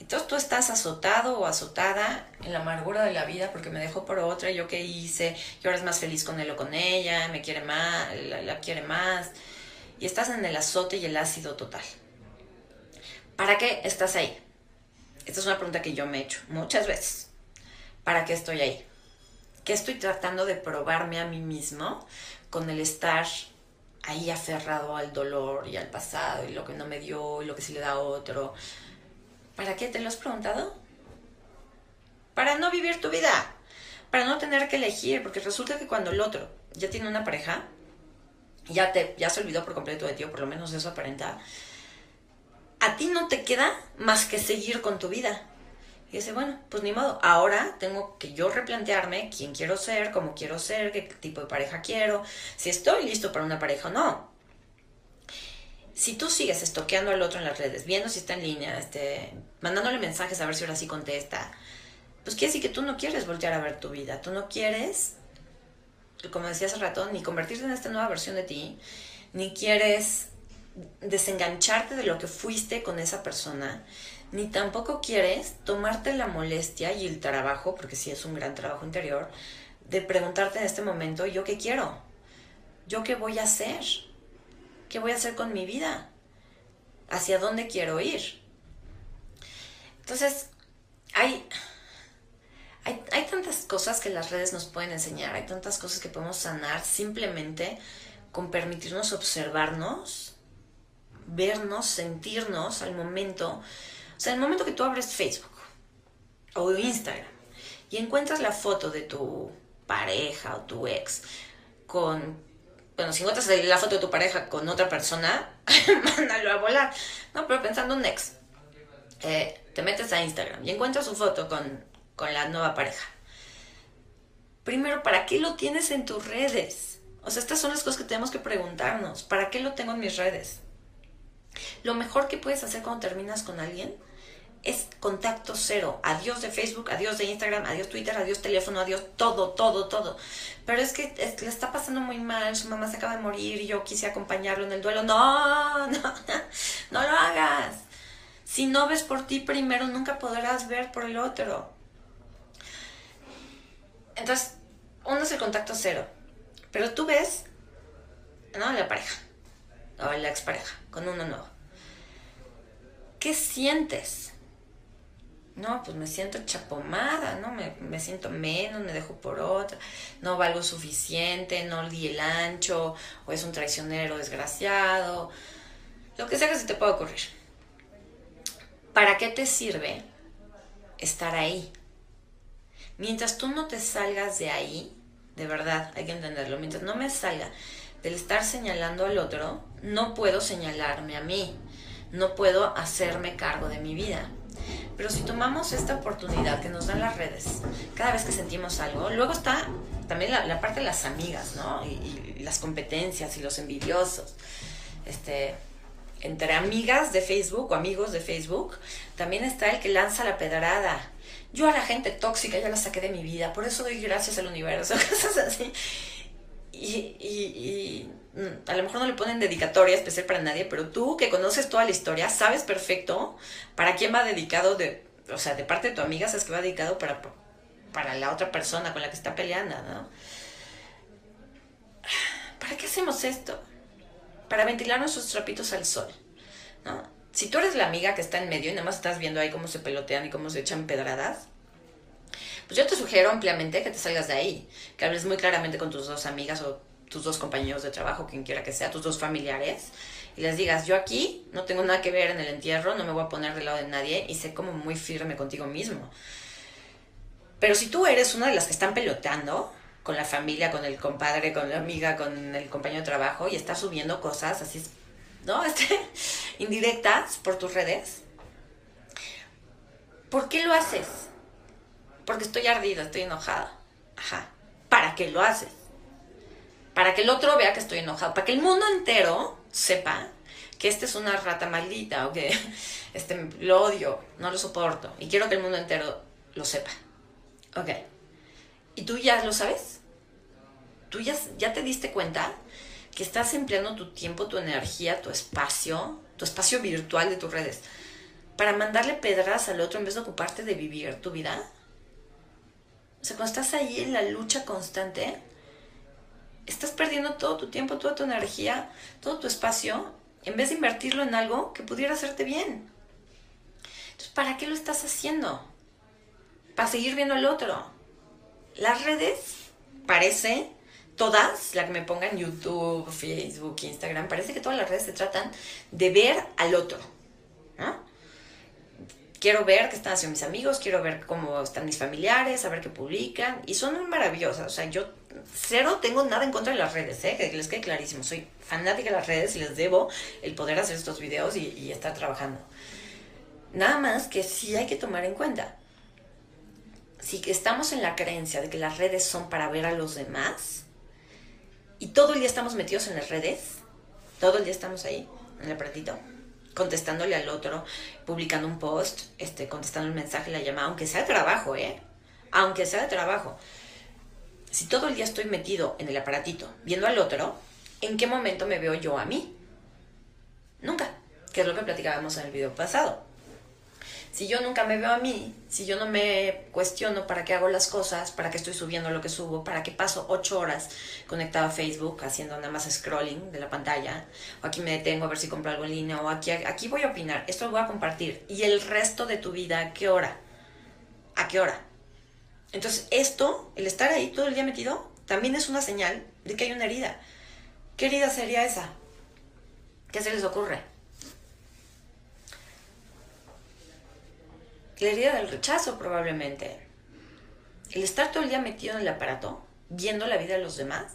Entonces tú estás azotado o azotada en la amargura de la vida porque me dejó por otra, yo qué hice, y ahora es más feliz con él o con ella, me quiere más, la quiere más. Y estás en el azote y el ácido total. ¿Para qué estás ahí? Esta es una pregunta que yo me he hecho muchas veces. ¿Para qué estoy ahí? ¿Qué estoy tratando de probarme a mí mismo con el estar ahí aferrado al dolor y al pasado y lo que no me dio y lo que sí le da a otro? ¿Para qué te lo has preguntado? Para no vivir tu vida, para no tener que elegir, porque resulta que cuando el otro ya tiene una pareja, ya, te, ya se olvidó por completo de ti, o por lo menos eso aparenta, a ti no te queda más que seguir con tu vida. Y dice, bueno, pues ni modo, ahora tengo que yo replantearme quién quiero ser, cómo quiero ser, qué tipo de pareja quiero, si estoy listo para una pareja o no. Si tú sigues estoqueando al otro en las redes, viendo si está en línea, este, mandándole mensajes a ver si ahora sí contesta, pues quiere decir que tú no quieres voltear a ver tu vida, tú no quieres, como decía hace rato, ni convertirte en esta nueva versión de ti, ni quieres desengancharte de lo que fuiste con esa persona, ni tampoco quieres tomarte la molestia y el trabajo, porque sí es un gran trabajo interior, de preguntarte en este momento, ¿yo qué quiero? ¿Yo qué voy a hacer? ¿Qué voy a hacer con mi vida? ¿Hacia dónde quiero ir? Entonces, hay, hay, hay tantas cosas que las redes nos pueden enseñar, hay tantas cosas que podemos sanar simplemente con permitirnos observarnos, vernos, sentirnos al momento o sea, el momento que tú abres Facebook o Instagram y encuentras la foto de tu pareja o tu ex con, bueno, si encuentras la foto de tu pareja con otra persona, mándalo a volar. No, pero pensando en un ex, eh, te metes a Instagram y encuentras su foto con, con la nueva pareja. Primero, ¿para qué lo tienes en tus redes? O sea, estas son las cosas que tenemos que preguntarnos. ¿Para qué lo tengo en mis redes? Lo mejor que puedes hacer cuando terminas con alguien es contacto cero. Adiós de Facebook, adiós de Instagram, adiós Twitter, adiós teléfono, adiós todo, todo, todo. Pero es que le está pasando muy mal, su mamá se acaba de morir yo quise acompañarlo en el duelo. No, no, no lo hagas. Si no ves por ti primero, nunca podrás ver por el otro. Entonces, uno es el contacto cero. Pero tú ves, ¿no? La pareja, o la expareja, con uno nuevo. ¿Qué sientes? no, pues me siento chapomada, ¿no? Me, siento menos, me dejo por otra, no valgo suficiente, no di el ancho, o es un traicionero desgraciado, lo que sea que se te pueda ocurrir. ¿Para qué te sirve estar ahí? Mientras tú no te salgas de ahí, de verdad, hay que entenderlo, mientras no me salga del estar señalando al otro, no puedo señalarme a mí, no puedo hacerme cargo de mi vida. Pero si tomamos esta oportunidad que nos dan las redes, cada vez que sentimos algo, luego está también la, parte de las amigas, ¿no? Y, las competencias y los envidiosos. Este, entre amigas de Facebook o amigos de Facebook, también está el que lanza la pedrada. Yo a la gente tóxica ya la saqué de mi vida, por eso doy gracias al universo, cosas así. y Mm, a lo mejor no le ponen dedicatoria especial para nadie, pero tú que conoces toda la historia, sabes perfecto para quién va dedicado, de, o sea, de parte de tu amiga, sabes que va dedicado para, para la otra persona con la que está peleando, ¿no? ¿Para qué hacemos esto? Para ventilar nuestros trapitos al sol, ¿no? Si tú eres la amiga que está en medio y nada más estás viendo ahí cómo se pelotean y cómo se echan pedradas, pues yo te sugiero ampliamente que te salgas de ahí, que hables muy claramente con tus dos amigas o tus dos compañeros de trabajo, quien quiera que sea, tus dos familiares, y les digas, yo aquí no tengo nada que ver en el entierro, no me voy a poner del lado de nadie y sé como muy firme contigo mismo. Pero si tú eres una de las que están peloteando con la familia, con el compadre, con la amiga, con el compañero de trabajo y estás subiendo cosas así, ¿no? Este, indirectas por tus redes, ¿por qué lo haces? Porque estoy ardida, estoy enojada. Ajá. ¿Para qué lo haces? Para que el otro vea que estoy enojado, para que el mundo entero sepa que esta es una rata maldita o que este, lo odio, no lo soporto y quiero que el mundo entero lo sepa. Ok. ¿Y tú ya lo sabes? ¿Tú ya, ya te diste cuenta que estás empleando tu tiempo, tu energía, tu espacio, tu espacio virtual de tus redes para mandarle pedras al otro en vez de ocuparte de vivir tu vida? O sea, cuando estás ahí en la lucha constante, estás perdiendo todo tu tiempo, toda tu energía, todo tu espacio, en vez de invertirlo en algo que pudiera hacerte bien. Entonces, ¿para qué lo estás haciendo? Para seguir viendo al otro. Las redes, parece, todas, la que me pongan YouTube, Facebook, Instagram, parece que todas las redes se tratan de ver al otro. quiero ver qué están haciendo mis amigos, quiero ver cómo están mis familiares, saber qué publican. Y son muy maravillosas. O sea, yo cero tengo nada en contra de las redes, ¿eh? que les quede clarísimo. Soy fanática de las redes y les debo el poder hacer estos videos y, estar trabajando. Nada más que sí hay que tomar en cuenta. Si estamos en la creencia de que las redes son para ver a los demás y todo el día estamos metidos en las redes, todo el día estamos ahí, en el aparatito, contestándole al otro, publicando un post, este, contestando el mensaje, la llamada, aunque sea de trabajo, ¿eh? Aunque sea de trabajo. Si todo el día estoy metido en el aparatito, viendo al otro, ¿en qué momento me veo yo a mí? Nunca, que es lo que platicábamos en el video pasado. Si yo nunca me veo a mí, si yo no me cuestiono para qué hago las cosas, para qué estoy subiendo lo que subo, para qué paso ocho horas conectado a Facebook haciendo nada más scrolling de la pantalla, o aquí me detengo a ver si compro algo en línea, o aquí, aquí voy a opinar, esto lo voy a compartir. ¿Y el resto de tu vida a qué hora? ¿A qué hora? Entonces esto, el estar ahí todo el día metido, también es una señal de que hay una herida. ¿Qué herida sería esa? ¿Qué se les ocurre? La herida del rechazo probablemente. El estar todo el día metido en el aparato, viendo la vida de los demás,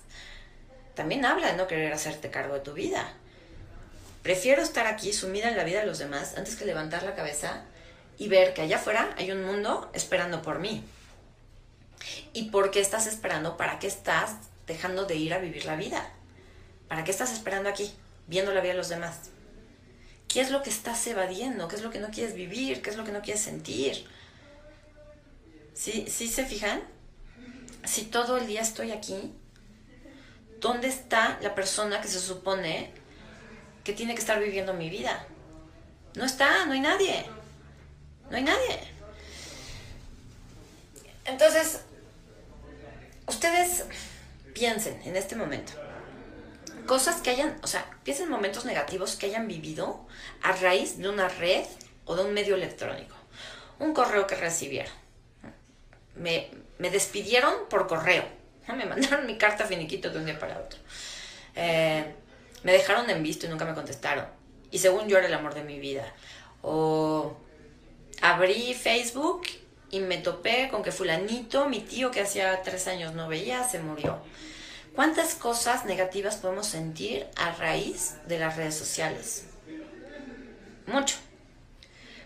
también habla de no querer hacerte cargo de tu vida. Prefiero estar aquí sumida en la vida de los demás antes que levantar la cabeza y ver que allá afuera hay un mundo esperando por mí. ¿Y por qué estás esperando? ¿Para qué estás dejando de ir a vivir la vida? ¿Para qué estás esperando aquí, viendo la vida de los demás? ¿Qué es lo que estás evadiendo? ¿Qué es lo que no quieres vivir? ¿Qué es lo que no quieres sentir? ¿Sí, ¿Sí se fijan? Si todo el día estoy aquí, ¿dónde está la persona que se supone que tiene que estar viviendo mi vida? No está, no hay nadie. No hay nadie. Entonces, ustedes piensen en este momento cosas que hayan, o sea, piensen momentos negativos que hayan vivido a raíz de una red o de un medio electrónico. Un correo que recibieron. Me, despidieron por correo. Me mandaron mi carta finiquito de un día para otro. Eh, me dejaron en visto y nunca me contestaron. Y según yo era el amor de mi vida. O abrí Facebook y me topé con que fulanito, mi tío que hacía tres años no veía, se murió. ¿Cuántas cosas negativas podemos sentir a raíz de las redes sociales? Mucho.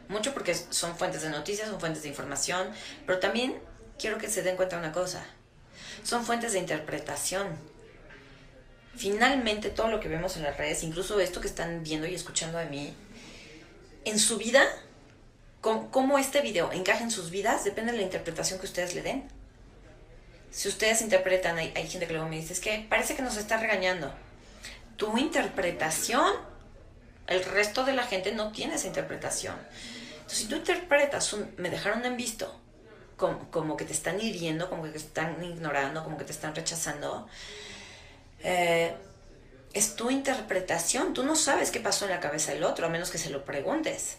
Mucho porque son fuentes de noticias, son fuentes de información, pero también quiero que se den cuenta de una cosa. Son fuentes de interpretación. Finalmente todo lo que vemos en las redes, incluso esto que están viendo y escuchando de mí, en su vida, cómo este video encaja en sus vidas, depende de la interpretación que ustedes le den si ustedes interpretan, hay, gente que luego me dice, es que parece que nos está regañando. Tu interpretación, el resto de la gente no tiene esa interpretación. Entonces, si tú interpretas un, me dejaron en visto, como, que te están hiriendo, como que te están ignorando, como que te están rechazando, eh, es tu interpretación. Tú no sabes qué pasó en la cabeza del otro, a menos que se lo preguntes.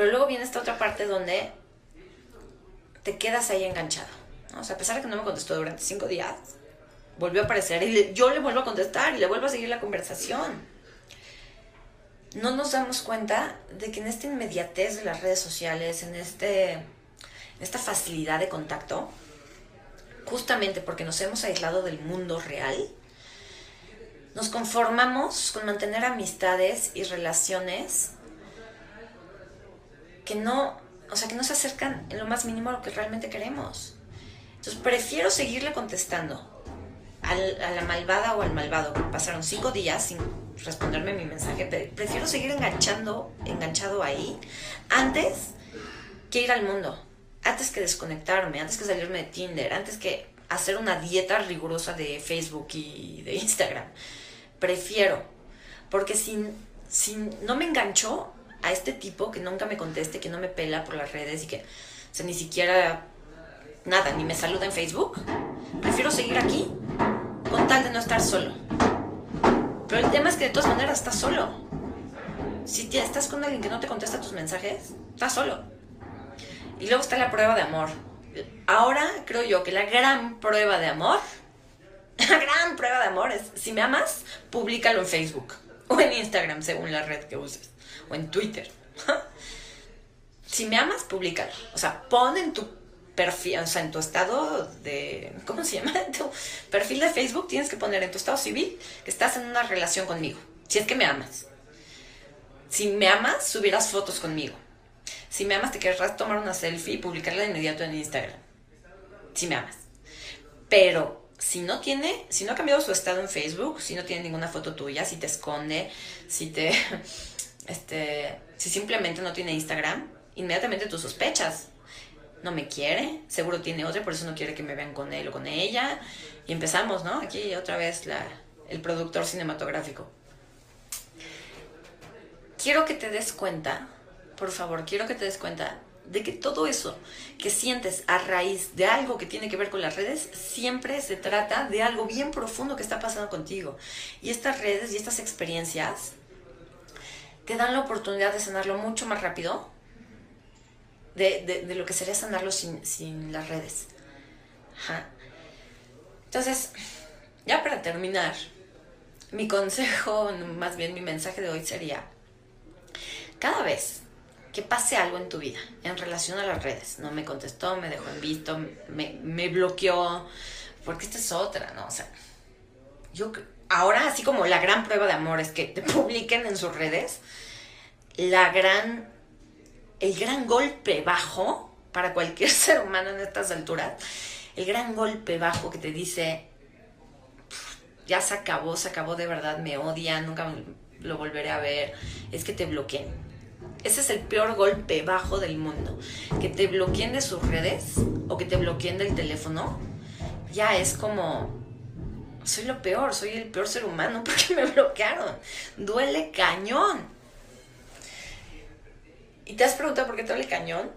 Pero luego viene esta otra parte donde te quedas ahí enganchado. O sea, a pesar de que no me contestó durante cinco días, volvió a aparecer y yo le vuelvo a contestar y le vuelvo a seguir la conversación. No nos damos cuenta de que en esta inmediatez de las redes sociales, en, este, en esta facilidad de contacto, justamente porque nos hemos aislado del mundo real, nos conformamos con mantener amistades y relaciones que no, o sea, que no se acercan en lo más mínimo a lo que realmente queremos. Entonces prefiero seguirle contestando a la malvada o al malvado. Pasaron cinco días sin responderme mi mensaje. Prefiero seguir enganchando, enganchado ahí antes que ir al mundo. Antes que desconectarme, antes que salirme de Tinder, antes que hacer una dieta rigurosa de Facebook y de Instagram. Prefiero. Porque si, si no me engancho a este tipo que nunca me conteste, que no me pela por las redes y que ni siquiera nada, ni me saluda en Facebook, prefiero seguir aquí con tal de no estar solo. Pero el tema es que de todas maneras estás solo. Si estás con alguien que no te contesta tus mensajes, estás solo. Y luego está la prueba de amor. Ahora creo yo que la gran prueba de amor, la gran prueba de amor es, si me amas, públicalo en Facebook o en Instagram, según la red que uses, o en Twitter. Si me amas, públicalo. O sea, pon en tu perfil, o sea, en tu estado de, ¿cómo se llama? En tu perfil de Facebook tienes que poner en tu estado civil que estás en una relación conmigo. Si es que me amas. Si me amas, subirás fotos conmigo. Si me amas, te querrás tomar una selfie y publicarla de inmediato en Instagram. Si me amas. Pero si no tiene, si no ha cambiado su estado en Facebook, si no tiene ninguna foto tuya, si te esconde, si te, este, si simplemente no tiene Instagram, inmediatamente tú sospechas. No me quiere, seguro tiene otra, por eso no quiere que me vean con él o con ella. Y empezamos, ¿no? Aquí otra vez la, el productor cinematográfico. Quiero que te des cuenta, por favor, quiero que te des cuenta de que todo eso que sientes a raíz de algo que tiene que ver con las redes, siempre se trata de algo bien profundo que está pasando contigo. Y estas redes y estas experiencias te dan la oportunidad de sanarlo mucho más rápido de, lo que sería sanarlo sin, las redes. Entonces, ya para terminar, mi consejo, más bien mi mensaje de hoy sería, cada vez que pase algo en tu vida en relación a las redes. No me contestó, me dejó en visto, me, me bloqueó, porque esta es otra, ¿no? O sea, yo ahora así como la gran prueba de amor es que te publiquen en sus redes, la gran, el gran golpe bajo para cualquier ser humano en estas alturas, el gran golpe bajo que te dice, ya se acabó, se acabó de verdad, me odia, nunca lo volveré a ver, es que te bloqueen ese es el peor golpe bajo del mundo. Que te bloqueen de sus redes o que te bloqueen del teléfono, ya es como, soy lo peor, soy el peor ser humano porque me bloquearon. Duele cañón. ¿Y te has preguntado por qué te duele cañón?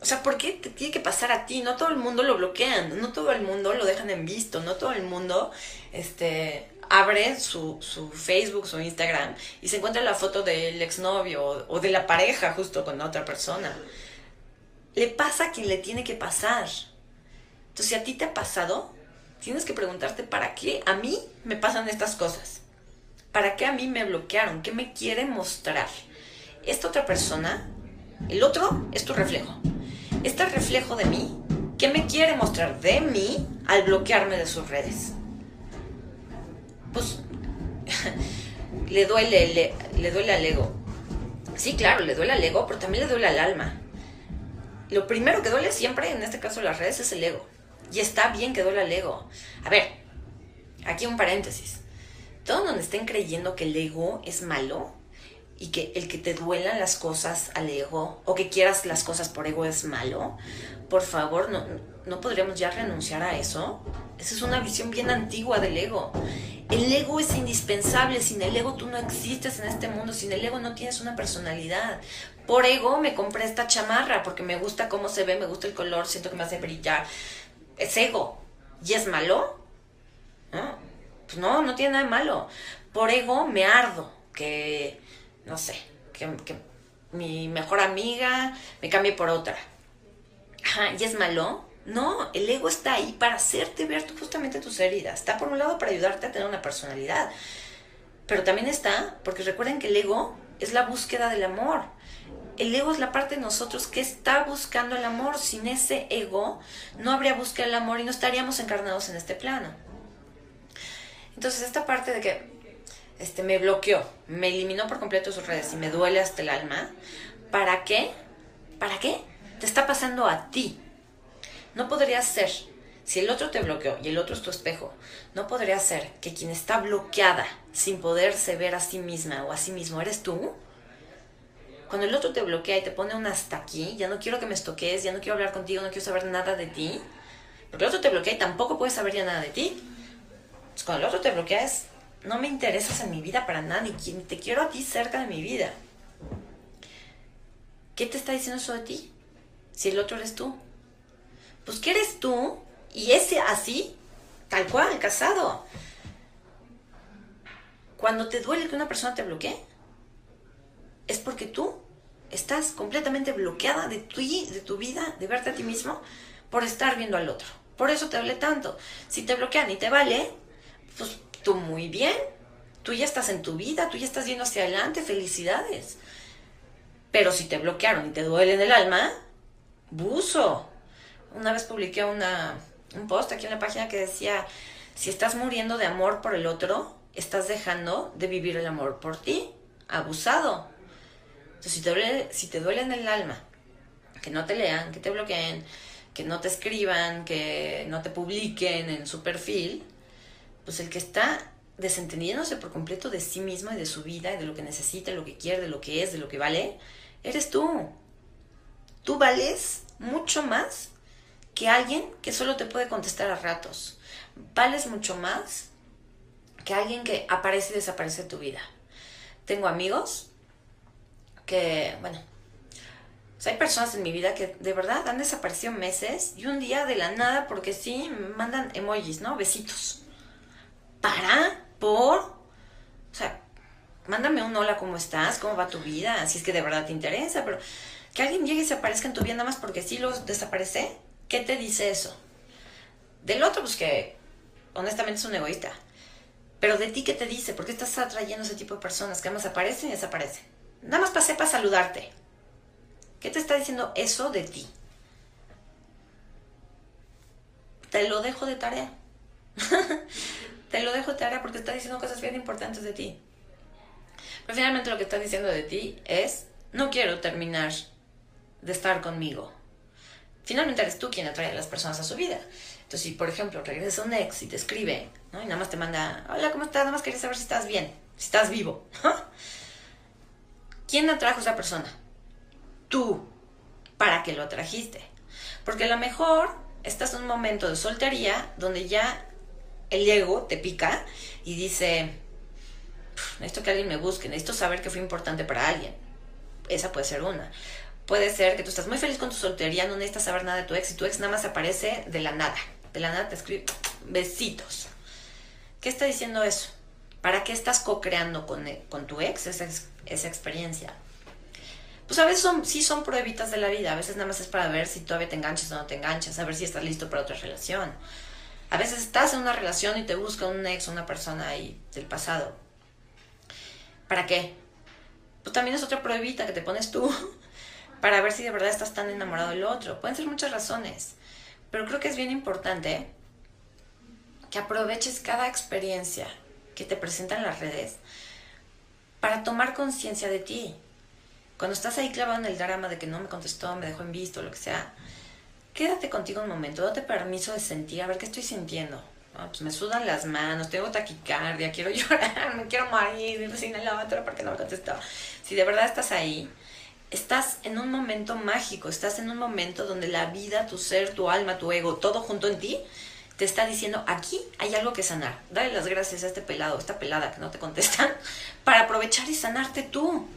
O sea, ¿por qué te tiene que pasar a ti? No todo el mundo lo bloquean, no todo el mundo lo dejan en visto, no todo el mundo, este, abre su, su, Facebook, su Instagram y se encuentra la foto del exnovio o de la pareja justo con otra persona. Le pasa a quien le tiene que pasar. Entonces, si a ti te ha pasado, tienes que preguntarte, ¿para qué a mí me pasan estas cosas? ¿Para qué a mí me bloquearon? ¿Qué me quiere mostrar? Esta otra persona, el otro es tu reflejo. Este reflejo de mí, ¿qué me quiere mostrar de mí al bloquearme de sus redes? pues le duele, le, duele al ego. Sí, claro, le duele al ego, pero también le duele al alma. Lo primero que duele siempre, en este caso las redes, es el ego. Y está bien que duele al ego. A ver, aquí un paréntesis. Todos donde estén creyendo que el ego es malo y que el que te duelan las cosas al ego o que quieras las cosas por ego es malo, por favor, no, no podríamos ya renunciar a eso. Esa es una visión bien antigua del ego. El ego es indispensable, sin el ego tú no existes en este mundo, sin el ego no tienes una personalidad. Por ego me compré esta chamarra porque me gusta cómo se ve, me gusta el color, siento que me hace brillar. Es ego. ¿Y es malo? ¿No? Pues no, no tiene nada de malo. Por ego me ardo, que, no sé, que, mi mejor amiga me cambie por otra. Ajá, ¿y es malo? No, el ego está ahí para hacerte ver justamente tus heridas. Está por un lado para ayudarte a tener una personalidad, pero también está porque recuerden que el ego es la búsqueda del amor. El ego es la parte de nosotros que está buscando el amor. Sin ese ego no habría búsqueda del amor y no estaríamos encarnados en este plano. Entonces esta parte de que este, me bloqueó, me eliminó por completo sus redes y me duele hasta el alma, ¿para qué? ¿Para qué? Te está pasando a ti no podría ser, si el otro te bloqueó y el otro es tu espejo, no podría ser que quien está bloqueada sin poderse ver a sí misma o a sí mismo eres tú. Cuando el otro te bloquea y te pone un hasta aquí, ya no quiero que me estoques, ya no quiero hablar contigo, no quiero saber nada de ti. Porque el otro te bloquea y tampoco puedes saber ya nada de ti. cuando el otro te bloquea es, no me interesas en mi vida para nada, ni te quiero a ti cerca de mi vida. ¿Qué te está diciendo eso de ti? Si el otro eres tú pues que eres tú y ese así, tal cual, casado. Cuando te duele que una persona te bloquee, es porque tú estás completamente bloqueada de tu, de tu vida, de verte a ti mismo, por estar viendo al otro. Por eso te duele tanto. Si te bloquean y te vale, pues tú muy bien. Tú ya estás en tu vida, tú ya estás yendo hacia adelante, felicidades. Pero si te bloquearon y te duele en el alma, buzo. Una vez publiqué una, un post aquí en la página que decía, si estás muriendo de amor por el otro, estás dejando de vivir el amor por ti. Abusado. Entonces, si te duele, si te duele en el alma, que no te lean, que te bloqueen, que no te escriban, que no te publiquen en su perfil, pues el que está desentendiéndose por completo de sí mismo y de su vida y de lo que necesita, de lo que quiere, de lo que es, de lo que vale, eres tú. Tú vales mucho más que alguien que solo te puede contestar a ratos. Vales mucho más que alguien que aparece y desaparece de tu vida. Tengo amigos que, bueno, hay personas en mi vida que de verdad han desaparecido meses y un día de la nada, porque sí, mandan emojis, ¿no? Besitos. Para, por, o sea, mándame un hola, ¿cómo estás? ¿Cómo va tu vida? Si es que de verdad te interesa, pero que alguien llegue y se aparezca en tu vida nada más porque sí los desaparece, ¿qué te dice eso? Del otro, pues que honestamente es un egoísta. Pero de ti, ¿qué te dice? ¿Por qué estás atrayendo ese tipo de personas que además aparecen y desaparecen? Nada más pasé para saludarte. ¿Qué te está diciendo eso de ti? Te lo dejo de tarea. te lo dejo de tarea porque está diciendo cosas bien importantes de ti. Pero finalmente lo que está diciendo de ti es, no quiero terminar de estar conmigo. Finalmente eres tú quien atrae a las personas a su vida. Entonces, si por ejemplo regresas a un ex y te escribe, ¿no? Y nada más te manda, hola, ¿cómo estás? Nada más quería saber si estás bien, si estás vivo. ¿Quién atrajo a esa persona? Tú. ¿Para qué lo atrajiste? Porque a lo mejor estás en un momento de soltería donde ya el ego te pica y dice, necesito que alguien me busque, necesito saber que fue importante para alguien. Esa puede ser una. Puede ser que tú estás muy feliz con tu soltería, no necesitas saber nada de tu ex y tu ex nada más aparece de la nada. De la nada te escribe besitos. ¿Qué está diciendo eso? ¿Para qué estás co-creando con, con tu ex esa, esa experiencia? Pues a veces son, sí son pruebitas de la vida, a veces nada más es para ver si todavía te enganchas o no te enganchas, a ver si estás listo para otra relación. A veces estás en una relación y te busca un ex una persona ahí del pasado. ¿Para qué? Pues también es otra pruebita que te pones tú para ver si de verdad estás tan enamorado del otro. Pueden ser muchas razones, pero creo que es bien importante que aproveches cada experiencia que te presentan las redes para tomar conciencia de ti. Cuando estás ahí clavado en el drama de que no me contestó, me dejó en visto, lo que sea, quédate contigo un momento, date permiso de sentir, a ver qué estoy sintiendo. pues me sudan las manos, tengo taquicardia, quiero llorar, me quiero morir, sin el otro porque no me contestó. Si de verdad estás ahí, estás en un momento mágico, estás en un momento donde la vida, tu ser, tu alma, tu ego, todo junto en ti, te está diciendo, aquí hay algo que sanar. Dale las gracias a este pelado, esta pelada que no te contestan, para aprovechar y sanarte tú.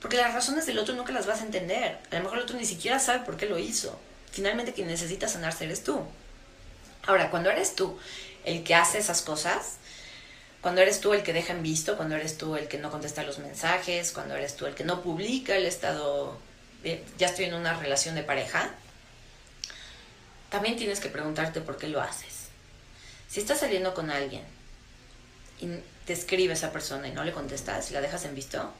Porque las razones del otro nunca las vas a entender. A lo mejor el otro ni siquiera sabe por qué lo hizo. Finalmente quien necesita sanarse eres tú. Ahora, cuando eres tú el que hace esas cosas, cuando eres tú el que deja en visto, cuando eres tú el que no contesta los mensajes, cuando eres tú el que no publica el estado, ya estoy en una relación de pareja, también tienes que preguntarte por qué lo haces. Si estás saliendo con alguien y te escribe esa persona y no le contestas y la dejas en visto,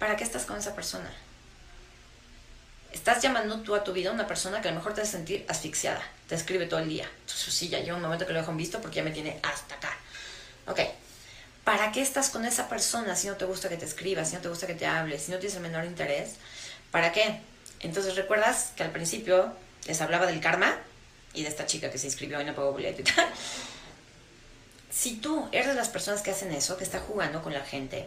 ¿para qué estás con esa persona? Estás llamando tú a tu vida a una persona que a lo mejor te hace sentir asfixiada, te escribe todo el día. Entonces, sí, ya llega un momento que lo dejo en visto porque ya me tiene hasta acá. Ok, ¿para qué estás con esa persona si no te gusta que te escriba, si no te gusta que te hable, si no tienes el menor interés? ¿Para qué? Entonces, ¿recuerdas que al principio les hablaba del karma? Y de esta chica que se inscribió y no pagó boleto y tal. Si tú eres de las personas que hacen eso, que está jugando con la gente,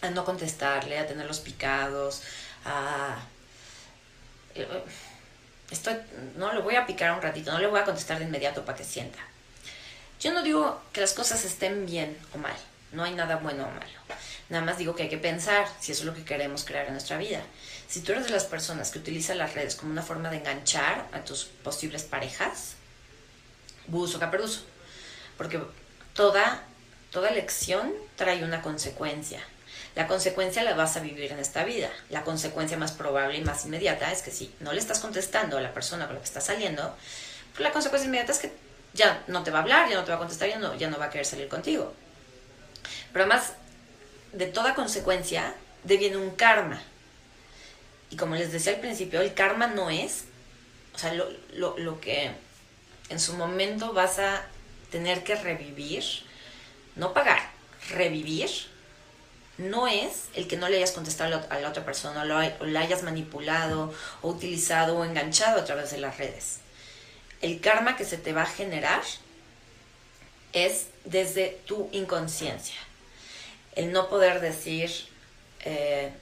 a no contestarle, a tenerlos picados, a... Estoy, no lo voy a picar un ratito, no le voy a contestar de inmediato para que sienta. Yo no digo que las cosas estén bien o mal, no hay nada bueno o malo. Nada más digo que hay que pensar si eso es lo que queremos crear en nuestra vida. Si tú eres de las personas que utilizan las redes como una forma de enganchar a tus posibles parejas, buzo caperuso. Porque toda, toda elección trae una consecuencia. La consecuencia la vas a vivir en esta vida. La consecuencia más probable y más inmediata es que si no le estás contestando a la persona con la que estás saliendo, pues la consecuencia inmediata es que ya no te va a hablar, ya no te va a contestar, ya no, ya no va a querer salir contigo. Pero además, de toda consecuencia, deviene un karma. Y como les decía al principio, el karma no es, o sea, lo, lo, lo que en su momento vas a tener que revivir, no pagar, revivir, no es el que no le hayas contestado a la otra persona, o la hayas manipulado, o utilizado, o enganchado a través de las redes. El karma que se te va a generar es desde tu inconsciencia. El no poder decir, eh,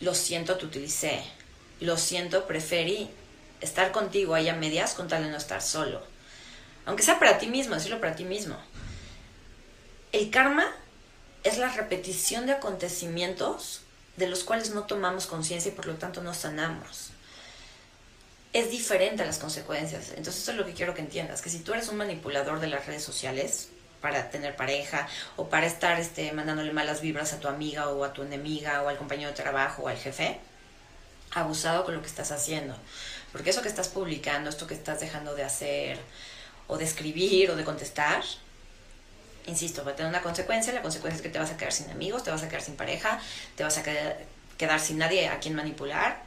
lo siento, te utilicé, lo siento, preferí estar contigo ahí a medias con tal de no estar solo. Aunque sea para ti mismo, decirlo para ti mismo. El karma es la repetición de acontecimientos de los cuales no tomamos conciencia y por lo tanto no sanamos. Es diferente a las consecuencias. Entonces eso es lo que quiero que entiendas, que si tú eres un manipulador de las redes sociales para tener pareja o para estar este, mandándole malas vibras a tu amiga o a tu enemiga o al compañero de trabajo o al jefe, abusado con lo que estás haciendo. Porque eso que estás publicando, esto que estás dejando de hacer o de escribir o de contestar, insisto, va a tener una consecuencia. La consecuencia es que te vas a quedar sin amigos, te vas a quedar sin pareja, te vas a quedar, sin nadie a quien manipular.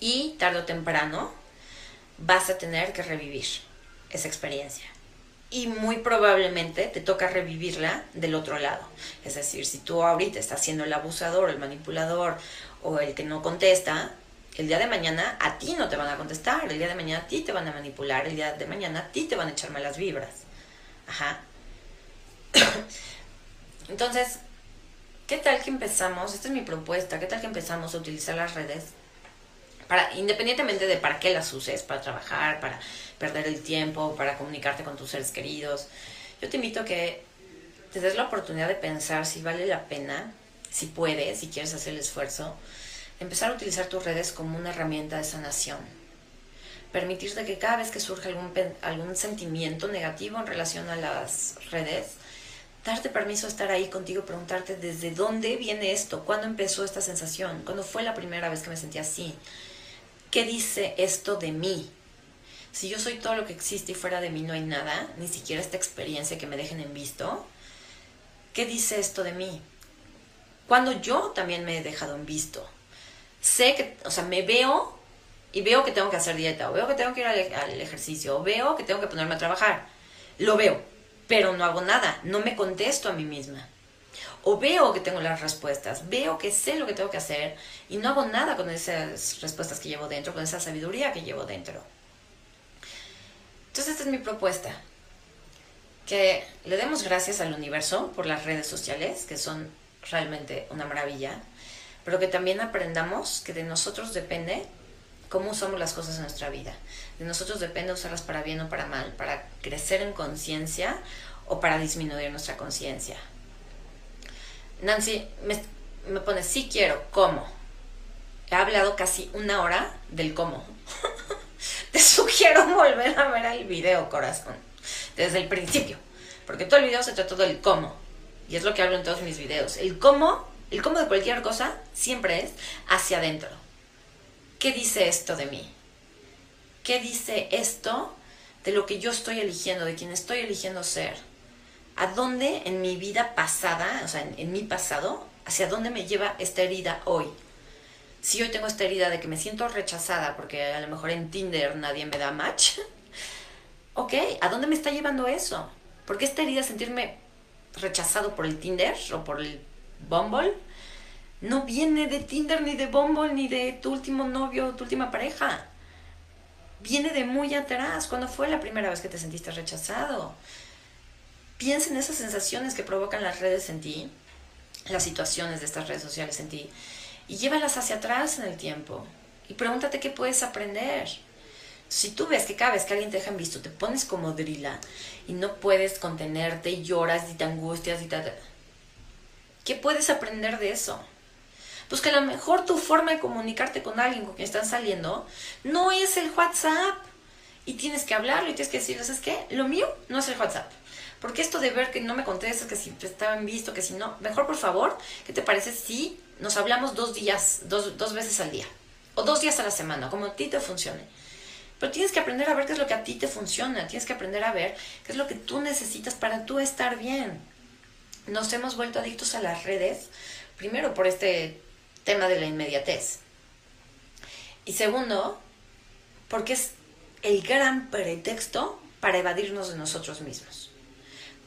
Y tarde o temprano vas a tener que revivir esa experiencia. Y muy probablemente te toca revivirla del otro lado. Es decir, si tú ahorita estás siendo el abusador, el manipulador o el que no contesta, el día de mañana a ti no te van a contestar, el día de mañana a ti te van a manipular, el día de mañana a ti te van a echar malas vibras. Ajá. Entonces, ¿qué tal que empezamos? Esta es mi propuesta, ¿qué tal que empezamos a utilizar las redes? Independientemente de para qué las uses, para trabajar, para perder el tiempo, para comunicarte con tus seres queridos, yo te invito a que te des la oportunidad de pensar si vale la pena, si puedes, si quieres hacer el esfuerzo, empezar a utilizar tus redes como una herramienta de sanación. Permitirte que cada vez que surja algún, algún sentimiento negativo en relación a las redes, darte permiso de estar ahí contigo, preguntarte desde dónde viene esto, cuándo empezó esta sensación, cuándo fue la primera vez que me sentí así, qué dice esto de mí. Si yo soy todo lo que existe y fuera de mí no hay nada, ni siquiera esta experiencia que me dejen en visto, ¿qué dice esto de mí? Cuando yo también me he dejado en visto. Sé que, o sea, me veo y veo que tengo que hacer dieta, o veo que tengo que ir al, al ejercicio, o veo que tengo que ponerme a trabajar. Lo veo pero no hago nada, no me contesto a mí misma. O veo que tengo las respuestas, veo que sé lo que tengo que hacer y no hago nada con esas respuestas que llevo dentro, con esa sabiduría que llevo dentro. Entonces esta es mi propuesta, que le demos gracias al universo por las redes sociales, que son realmente una maravilla, pero que también aprendamos que de nosotros depende cómo usamos las cosas en nuestra vida. De nosotros depende usarlas para bien o para mal, para crecer en conciencia o para disminuir nuestra conciencia. Nancy me, pone, sí quiero, ¿cómo? He hablado casi una hora del cómo. Te sugiero volver a ver el video, corazón, desde el principio, porque todo el video se trató del cómo, y es lo que hablo en todos mis videos. El cómo, el cómo de cualquier cosa, siempre es hacia adentro ¿qué dice esto de mí? ¿Qué dice esto de lo que yo estoy eligiendo, de quien estoy eligiendo ser? ¿A dónde en mi vida pasada, o sea, en, mi pasado, hacia dónde me lleva esta herida hoy? Si hoy tengo esta herida de que me siento rechazada porque a lo mejor en Tinder nadie me da match, ok, ¿a dónde me está llevando eso? ¿Por qué esta herida sentirme rechazado por el Tinder o por el Bumble? No viene de Tinder, ni de Bumble, ni de tu último novio, tu última pareja. Viene de muy atrás, cuando fue la primera vez que te sentiste rechazado. Piensa en esas sensaciones que provocan las redes en ti, las situaciones de estas redes sociales en ti, y llévalas hacia atrás en el tiempo. Y pregúntate qué puedes aprender. Si tú ves que cada vez que alguien te deja visto te pones como drila y no puedes contenerte y lloras y te angustias y tal, ¿qué puedes aprender de eso? Pues que a lo mejor tu forma de comunicarte con alguien con quien están saliendo no es el WhatsApp. Y tienes que hablarlo y tienes que decirles, es que lo mío no es el WhatsApp. Porque esto de ver que no me contestas, que si estaban visto, que si no, mejor por favor, ¿qué te parece si nos hablamos dos días, dos, dos veces al día? O dos días a la semana, como a ti te funcione. Pero tienes que aprender a ver qué es lo que a ti te funciona, tienes que aprender a ver qué es lo que tú necesitas para tú estar bien. Nos hemos vuelto adictos a las redes, primero por este tema de la inmediatez. Y segundo, porque es el gran pretexto para evadirnos de nosotros mismos.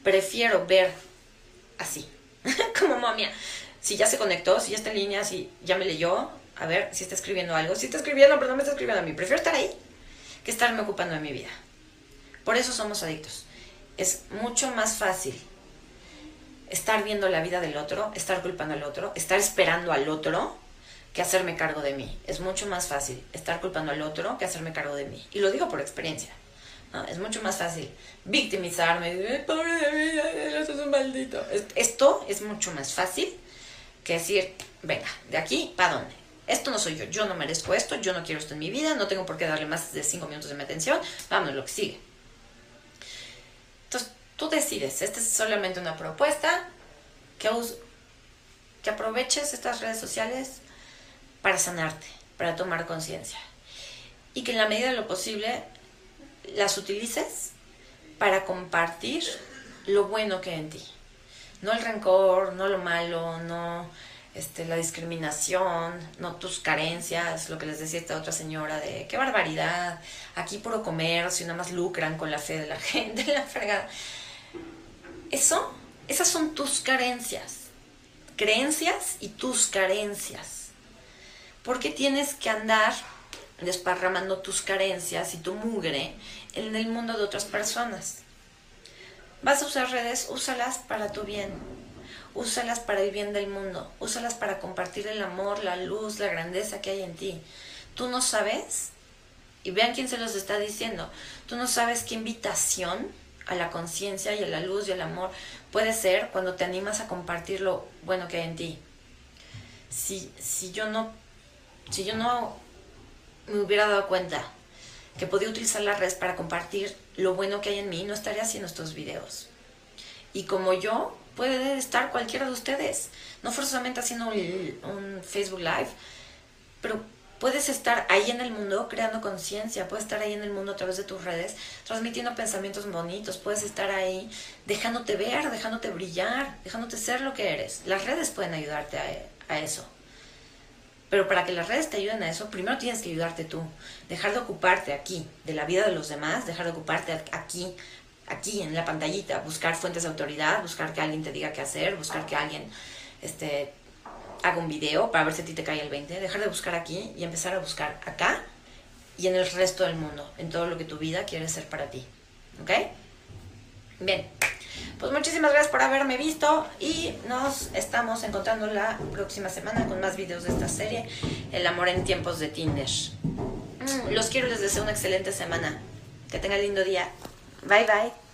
Prefiero ver así, como momia. Si ya se conectó, si ya está en línea, si ya me leyó, a ver si está escribiendo algo. Si está escribiendo, pero no me está escribiendo a mí. Prefiero estar ahí que estarme ocupando de mi vida. Por eso somos adictos. Es mucho más fácil estar viendo la vida del otro, estar culpando al otro, estar esperando al otro, que hacerme cargo de mí. Es mucho más fácil estar culpando al otro que hacerme cargo de mí. Y lo digo por experiencia. Es mucho más fácil victimizarme. Pobre de mí, esto es un maldito. Esto es mucho más fácil que decir, venga, de aquí, ¿para dónde? Esto no soy yo, yo no merezco esto, yo no quiero esto en mi vida, no tengo por qué darle más de cinco minutos de mi atención, vamos, lo que sigue. Tú decides, esta es solamente una propuesta, que, que aproveches estas redes sociales para sanarte, para tomar conciencia. Y que en la medida de lo posible las utilices para compartir lo bueno que hay en ti. No el rencor, no lo malo, no este, la discriminación, no tus carencias, lo que les decía esta otra señora de qué barbaridad, aquí puro comercio, nada más lucran con la fe de la gente, la fregada. Eso, esas son tus carencias, creencias y tus carencias. ¿Por qué tienes que andar desparramando tus carencias y tu mugre en el mundo de otras personas? Vas a usar redes, úsalas para tu bien. Úsalas para el bien del mundo. Úsalas para compartir el amor, la luz, la grandeza que hay en ti. Tú no sabes, y vean quién se los está diciendo, tú no sabes qué invitación a la conciencia y a la luz y al amor puede ser cuando te animas a compartir lo bueno que hay en ti. Si, si yo no si yo no me hubiera dado cuenta que podía utilizar las redes para compartir lo bueno que hay en mí, no estaría haciendo estos videos. Y como yo, puede estar cualquiera de ustedes, no forzosamente haciendo un, Facebook Live, pero puedes estar ahí en el mundo creando conciencia, puedes estar ahí en el mundo a través de tus redes, transmitiendo pensamientos bonitos, puedes estar ahí dejándote ver, dejándote brillar, dejándote ser lo que eres. Las redes pueden ayudarte a eso. Pero para que las redes te ayuden a eso, primero tienes que ayudarte tú. Dejar de ocuparte aquí de la vida de los demás, dejar de ocuparte aquí, aquí en la pantallita, buscar fuentes de autoridad, buscar que alguien te diga qué hacer, buscar que alguien este, haga un video para ver si a ti te cae el 20. Dejar de buscar aquí y empezar a buscar acá y en el resto del mundo, en todo lo que tu vida quiere ser para ti. ¿Ok? Bien. Pues muchísimas gracias por haberme visto y nos estamos encontrando la próxima semana con más videos de esta serie, El amor en tiempos de Tinder. Mm, los quiero, les deseo una excelente semana. Que tengan lindo día. Bye bye.